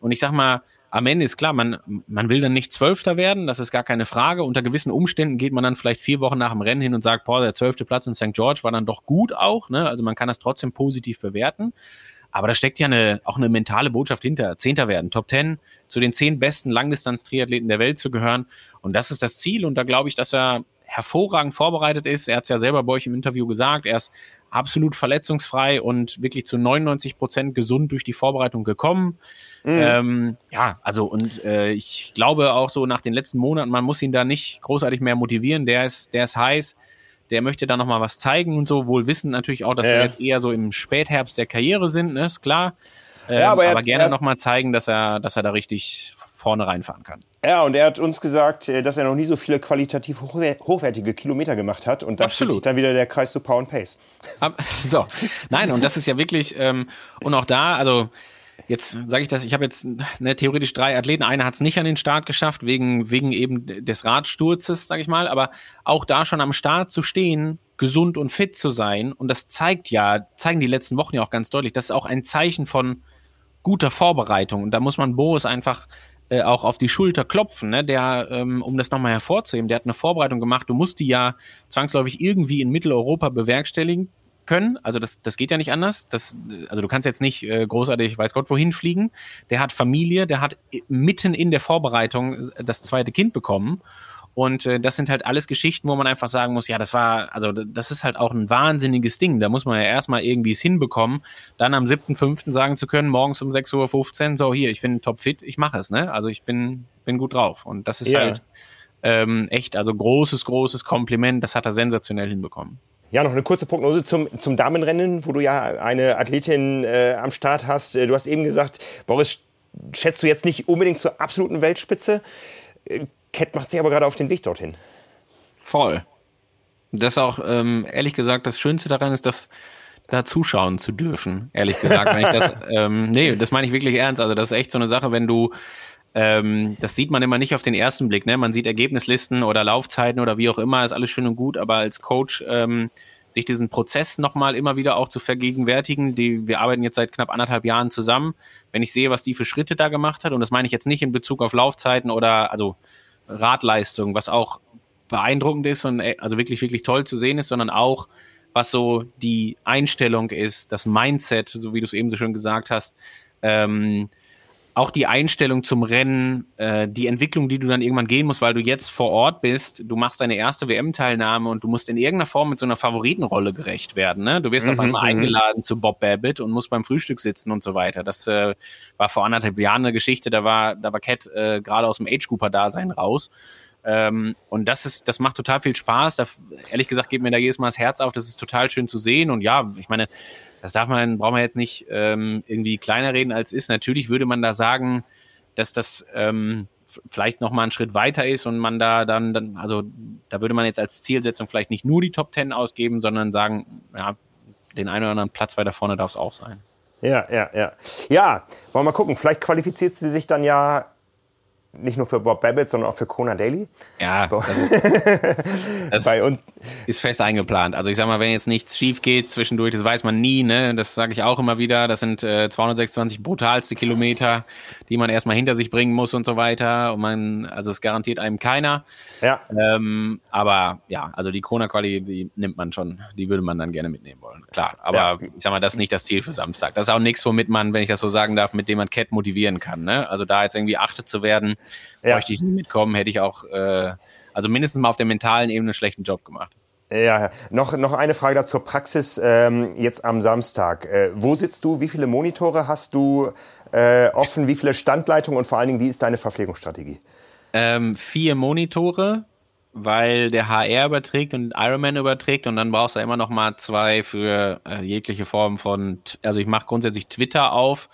Speaker 3: Und ich sag mal, am Ende ist klar, man, man will dann nicht Zwölfter werden, das ist gar keine Frage. Unter gewissen Umständen geht man dann vielleicht vier Wochen nach dem Rennen hin und sagt, boah, der zwölfte Platz in St. George war dann doch gut auch. Ne? Also man kann das trotzdem positiv bewerten. Aber da steckt ja eine, auch eine mentale Botschaft hinter. Zehnter werden, Top Ten, zu den zehn besten Langdistanz-Triathleten der Welt zu gehören. Und das ist das Ziel. Und da glaube ich, dass er hervorragend vorbereitet ist. Er hat es ja selber bei euch im Interview gesagt. Er ist absolut verletzungsfrei und wirklich zu 99 Prozent gesund durch die Vorbereitung gekommen. Mhm. Ähm, ja, also und äh, ich glaube auch so nach den letzten Monaten, man muss ihn da nicht großartig mehr motivieren. Der ist, der ist heiß. Der möchte da nochmal was zeigen und so. Wohl wissen natürlich auch, dass ja. wir jetzt eher so im Spätherbst der Karriere sind, ne? ist klar. Ähm, ja, aber, er, aber gerne nochmal zeigen, dass er, dass er da richtig vorne reinfahren kann.
Speaker 1: Ja, und er hat uns gesagt, äh, dass er noch nie so viele qualitativ hochwertige Kilometer gemacht hat. Und da schließt dann wieder der Kreis zu Power and Pace.
Speaker 3: So, nein, und das ist ja wirklich, ähm, und auch da, also jetzt sage ich das, ich habe jetzt ne, theoretisch drei Athleten. Einer hat es nicht an den Start geschafft, wegen, wegen eben des Radsturzes, sage ich mal. Aber auch da schon am Start zu stehen, gesund und fit zu sein, und das zeigt ja, zeigen die letzten Wochen ja auch ganz deutlich, das ist auch ein Zeichen von guter Vorbereitung. Und da muss man Boris einfach äh, auch auf die Schulter klopfen, ne? der, ähm, um das nochmal hervorzuheben, der hat eine Vorbereitung gemacht, du musst die ja zwangsläufig irgendwie in Mitteleuropa bewerkstelligen können. Also das, das geht ja nicht anders. Das, also du kannst jetzt nicht äh, großartig, weiß Gott, wohin fliegen. Der hat Familie, der hat mitten in der Vorbereitung das zweite Kind bekommen. Und äh, das sind halt alles Geschichten, wo man einfach sagen muss, ja, das war, also das ist halt auch ein wahnsinniges Ding. Da muss man ja erstmal irgendwie es hinbekommen, dann am 7.5. sagen zu können, morgens um 6.15 Uhr, so hier, ich bin topfit, ich mache es, ne? Also ich bin, bin gut drauf. Und das ist ja. halt ähm, echt, also großes, großes Kompliment, das hat er sensationell hinbekommen.
Speaker 1: Ja, noch eine kurze Prognose zum, zum Damenrennen, wo du ja eine Athletin äh, am Start hast. Äh, du hast eben gesagt, Boris, schätzt du jetzt nicht unbedingt zur absoluten Weltspitze? Äh, Cat macht sich aber gerade auf den Weg dorthin.
Speaker 3: Voll. Das ist auch, ähm, ehrlich gesagt, das Schönste daran ist, dass da zuschauen zu dürfen, ehrlich gesagt. wenn ich das, ähm, nee, das meine ich wirklich ernst. Also das ist echt so eine Sache, wenn du, ähm, das sieht man immer nicht auf den ersten Blick. Ne? Man sieht Ergebnislisten oder Laufzeiten oder wie auch immer, ist alles schön und gut, aber als Coach ähm, sich diesen Prozess nochmal immer wieder auch zu vergegenwärtigen. Die, wir arbeiten jetzt seit knapp anderthalb Jahren zusammen. Wenn ich sehe, was die für Schritte da gemacht hat, und das meine ich jetzt nicht in Bezug auf Laufzeiten oder, also Radleistung, was auch beeindruckend ist und äh, also wirklich, wirklich toll zu sehen ist, sondern auch, was so die Einstellung ist, das Mindset, so wie du es eben so schön gesagt hast, ähm, auch die Einstellung zum Rennen, äh, die Entwicklung, die du dann irgendwann gehen musst, weil du jetzt vor Ort bist, du machst deine erste WM-Teilnahme und du musst in irgendeiner Form mit so einer Favoritenrolle gerecht werden. Ne? Du wirst mhm, auf einmal mhm. eingeladen zu Bob Babbitt und musst beim Frühstück sitzen und so weiter. Das äh, war vor anderthalb Jahren eine Geschichte, da war, da war Cat äh, gerade aus dem Age-Cooper-Dasein raus. Ähm, und das ist, das macht total viel Spaß. Da, ehrlich gesagt geht mir da jedes Mal das Herz auf. Das ist total schön zu sehen. Und ja, ich meine, das darf man, braucht man jetzt nicht ähm, irgendwie kleiner reden als ist. Natürlich würde man da sagen, dass das ähm, vielleicht noch mal einen Schritt weiter ist und man da dann, dann, also da würde man jetzt als Zielsetzung vielleicht nicht nur die Top Ten ausgeben, sondern sagen, ja, den einen oder anderen Platz weiter vorne darf es auch sein.
Speaker 1: Ja, ja, ja. Ja, wollen wir mal gucken. Vielleicht qualifiziert sie sich dann ja nicht nur für Bob Babbitt, sondern auch für Kona Daly.
Speaker 3: Ja, das, ist, das uns. ist fest eingeplant. Also ich sag mal, wenn jetzt nichts schief geht zwischendurch, das weiß man nie, ne? Das sage ich auch immer wieder. Das sind äh, 226 brutalste Kilometer, die man erstmal hinter sich bringen muss und so weiter. Und man, also es garantiert einem keiner. Ja. Ähm, aber ja, also die Kona Quali, die nimmt man schon, die würde man dann gerne mitnehmen wollen. Klar. Aber ja. ich sag mal, das ist nicht das Ziel für Samstag. Das ist auch nichts, womit man, wenn ich das so sagen darf, mit dem man Cat motivieren kann. Ne? Also da jetzt irgendwie achtet zu werden, ja. bräuchte ich nicht mitkommen, hätte ich auch, äh, also mindestens mal auf der mentalen Ebene einen schlechten Job gemacht.
Speaker 1: Ja, noch, noch eine Frage dazu zur Praxis ähm, jetzt am Samstag. Äh, wo sitzt du? Wie viele Monitore hast du äh, offen? Wie viele Standleitungen und vor allen Dingen, wie ist deine Verpflegungsstrategie?
Speaker 3: Ähm, vier Monitore, weil der HR überträgt und Ironman überträgt und dann brauchst du immer noch mal zwei für äh, jegliche Form von, also ich mache grundsätzlich Twitter auf,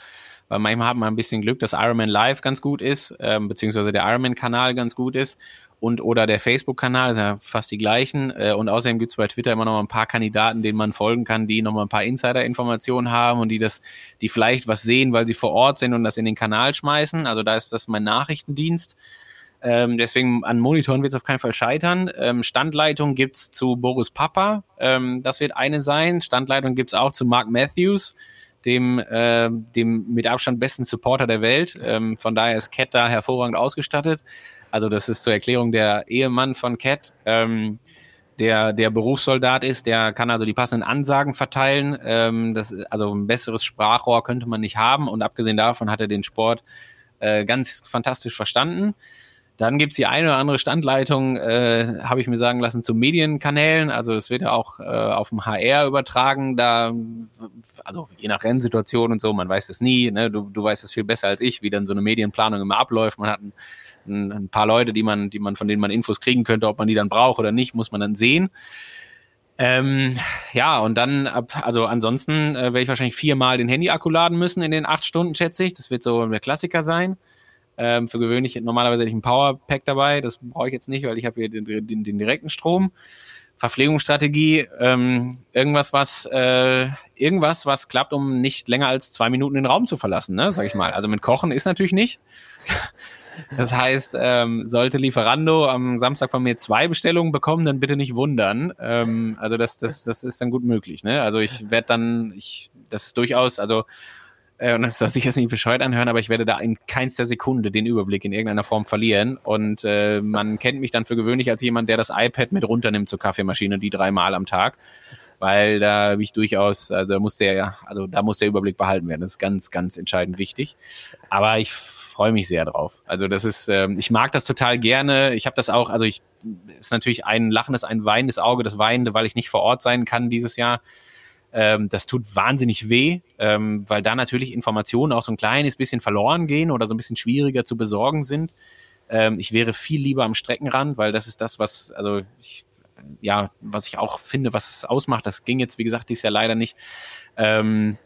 Speaker 3: weil manchmal hat man ein bisschen Glück, dass Ironman Live ganz gut ist, ähm, beziehungsweise der Ironman-Kanal ganz gut ist und oder der Facebook-Kanal, ja fast die gleichen. Äh, und außerdem gibt's bei Twitter immer noch mal ein paar Kandidaten, denen man folgen kann, die noch mal ein paar Insider-Informationen haben und die das, die vielleicht was sehen, weil sie vor Ort sind und das in den Kanal schmeißen. Also da ist das mein Nachrichtendienst. Ähm, deswegen an Monitoren wird es auf keinen Fall scheitern. Ähm, Standleitung gibt's zu Boris Papa. Ähm, das wird eine sein. Standleitung gibt's auch zu Mark Matthews dem, äh, dem mit Abstand besten Supporter der Welt. Ähm, von daher ist Cat da hervorragend ausgestattet. Also das ist zur Erklärung der Ehemann von Cat. Ähm, der, der Berufssoldat ist, der kann also die passenden Ansagen verteilen. Ähm, das, also ein besseres Sprachrohr könnte man nicht haben und abgesehen davon hat er den Sport äh, ganz fantastisch verstanden. Dann gibt's die eine oder andere Standleitung, äh, habe ich mir sagen lassen, zu Medienkanälen. Also es wird ja auch äh, auf dem HR übertragen. Da, also je nach Rennsituation und so, man weiß das nie. Ne? Du, du weißt es viel besser als ich, wie dann so eine Medienplanung immer abläuft. Man hat ein, ein, ein paar Leute, die man, die man, von denen man Infos kriegen könnte, ob man die dann braucht oder nicht, muss man dann sehen. Ähm, ja, und dann ab, also ansonsten äh, werde ich wahrscheinlich viermal den Handy-Akku laden müssen in den acht Stunden, schätze ich. Das wird so der Klassiker sein. Ähm, für gewöhnlich, normalerweise hätte ich ein Powerpack dabei, das brauche ich jetzt nicht, weil ich habe hier den, den, den, direkten Strom. Verpflegungsstrategie, ähm, irgendwas, was äh, irgendwas, was klappt, um nicht länger als zwei Minuten den Raum zu verlassen, ne, sag ich mal. Also mit Kochen ist natürlich nicht. Das heißt, ähm, sollte Lieferando am Samstag von mir zwei Bestellungen bekommen, dann bitte nicht wundern. Ähm, also das, das, das ist dann gut möglich. Ne? Also ich werde dann, ich, das ist durchaus, also und das soll sich jetzt nicht bescheuert anhören, aber ich werde da in keinster Sekunde den Überblick in irgendeiner Form verlieren. Und äh, man kennt mich dann für gewöhnlich als jemand, der das iPad mit runternimmt zur Kaffeemaschine, die dreimal am Tag. weil da habe ich durchaus, also da muss der, also da muss der Überblick behalten werden. Das ist ganz, ganz entscheidend wichtig. Aber ich freue mich sehr drauf. Also das ist, ähm, ich mag das total gerne. Ich habe das auch, also ich ist natürlich ein lachendes, ein weinendes Auge, das weinende, weil ich nicht vor Ort sein kann dieses Jahr. Ähm, das tut wahnsinnig weh, ähm, weil da natürlich Informationen auch so ein kleines bisschen verloren gehen oder so ein bisschen schwieriger zu besorgen sind. Ähm, ich wäre viel lieber am Streckenrand, weil das ist das, was, also ich ja, was ich auch finde, was es ausmacht. Das ging jetzt, wie gesagt, dies Jahr leider nicht. Ähm,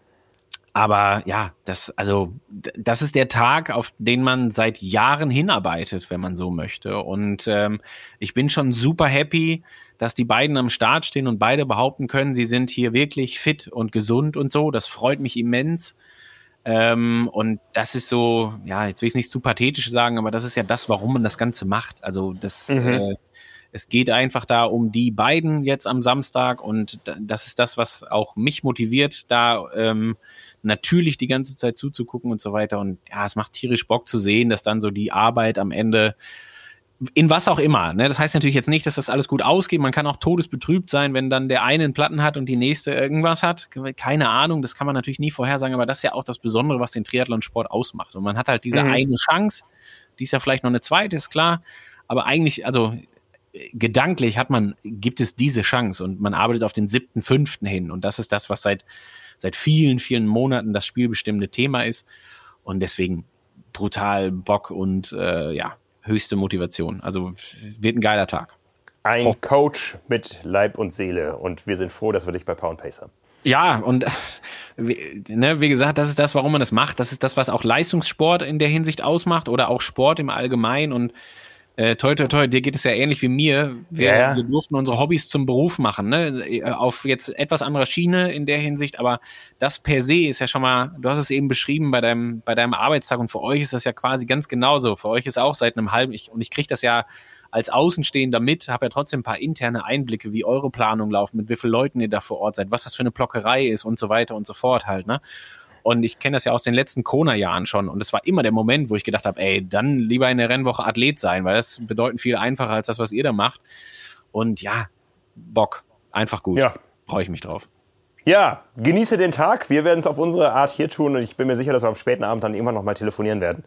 Speaker 3: aber ja, das, also, das ist der Tag, auf den man seit Jahren hinarbeitet, wenn man so möchte. Und ähm, ich bin schon super happy, dass die beiden am Start stehen und beide behaupten können, sie sind hier wirklich fit und gesund und so. Das freut mich immens. Ähm, und das ist so, ja, jetzt will ich es nicht zu pathetisch sagen, aber das ist ja das, warum man das Ganze macht. Also das, mhm. äh, es geht einfach da um die beiden jetzt am Samstag und das ist das, was auch mich motiviert, da ähm, natürlich die ganze Zeit zuzugucken und so weiter. Und ja, es macht tierisch Bock zu sehen, dass dann so die Arbeit am Ende in was auch immer. Ne? Das heißt natürlich jetzt nicht, dass das alles gut ausgeht. Man kann auch todesbetrübt sein, wenn dann der eine einen Platten hat und die nächste irgendwas hat. Keine Ahnung, das kann man natürlich nie vorhersagen, aber das ist ja auch das Besondere, was den Triathlonsport ausmacht. Und man hat halt diese mhm. eine Chance, die ist ja vielleicht noch eine zweite, ist klar. Aber eigentlich, also gedanklich hat man, gibt es diese Chance und man arbeitet auf den siebten, fünften hin. Und das ist das, was seit, seit vielen, vielen Monaten das spielbestimmende Thema ist. Und deswegen brutal Bock und äh, ja, höchste Motivation. Also wird ein geiler Tag.
Speaker 1: Ein oh. Coach mit Leib und Seele. Und wir sind froh, dass wir dich bei Pound Pace haben.
Speaker 3: Ja, und wie, ne, wie gesagt, das ist das, warum man das macht. Das ist das, was auch Leistungssport in der Hinsicht ausmacht oder auch Sport im Allgemeinen. Und äh, toi, toi, toi, dir geht es ja ähnlich wie mir. Wir, ja, ja. wir durften unsere Hobbys zum Beruf machen, ne? Auf jetzt etwas anderer Schiene in der Hinsicht, aber das per se ist ja schon mal, du hast es eben beschrieben bei deinem, bei deinem Arbeitstag und für euch ist das ja quasi ganz genauso. Für euch ist auch seit einem halben, ich, und ich kriege das ja als Außenstehender mit, habe ja trotzdem ein paar interne Einblicke, wie eure Planung laufen, mit wie vielen Leuten ihr da vor Ort seid, was das für eine Blockerei ist und so weiter und so fort halt, ne? Und ich kenne das ja aus den letzten Kona-Jahren schon. Und es war immer der Moment, wo ich gedacht habe, ey, dann lieber in der Rennwoche Athlet sein, weil das bedeutend viel einfacher als das, was ihr da macht. Und ja, Bock. Einfach gut. Ja. Freue ich mich drauf.
Speaker 1: Ja, genieße den Tag. Wir werden es auf unsere Art hier tun und ich bin mir sicher, dass wir am späten Abend dann immer noch mal telefonieren werden.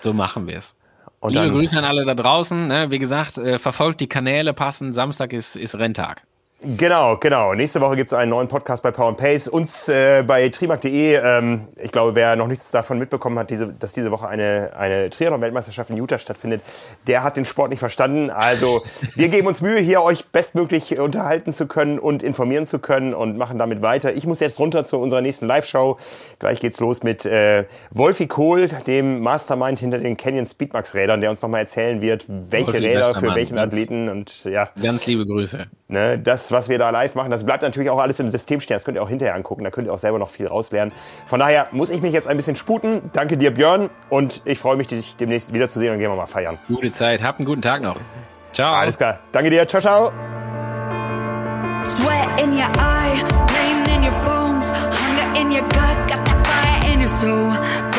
Speaker 3: So machen wir es. Und Liebe Grüße an alle da draußen. Ne? Wie gesagt, äh, verfolgt die Kanäle passen. Samstag ist, ist Renntag.
Speaker 1: Genau, genau. Nächste Woche gibt es einen neuen Podcast bei Power and Pace. Uns äh, bei trimark.de, ähm, ich glaube, wer noch nichts davon mitbekommen hat, diese, dass diese Woche eine, eine Triathlon-Weltmeisterschaft in Utah stattfindet, der hat den Sport nicht verstanden. Also wir geben uns Mühe, hier euch bestmöglich unterhalten zu können und informieren zu können und machen damit weiter. Ich muss jetzt runter zu unserer nächsten Live-Show. Gleich geht's los mit äh, Wolfi Kohl, dem Mastermind hinter den Canyon Speedmax-Rädern, der uns nochmal erzählen wird, welche Wolfi Räder für welchen ganz, Athleten und ja.
Speaker 3: Ganz liebe Grüße.
Speaker 1: Ne, das was wir da live machen, das bleibt natürlich auch alles im System stehen. Das könnt ihr auch hinterher angucken. Da könnt ihr auch selber noch viel rauslernen. Von daher muss ich mich jetzt ein bisschen sputen. Danke dir, Björn. Und ich freue mich, dich demnächst wiederzusehen und gehen wir mal feiern.
Speaker 3: Gute Zeit. Habt einen guten Tag noch.
Speaker 1: Ciao. Alles klar. Danke dir. Ciao, ciao. Sweat in your eye, pain in your bones, hunger in your gut, got that fire in your soul,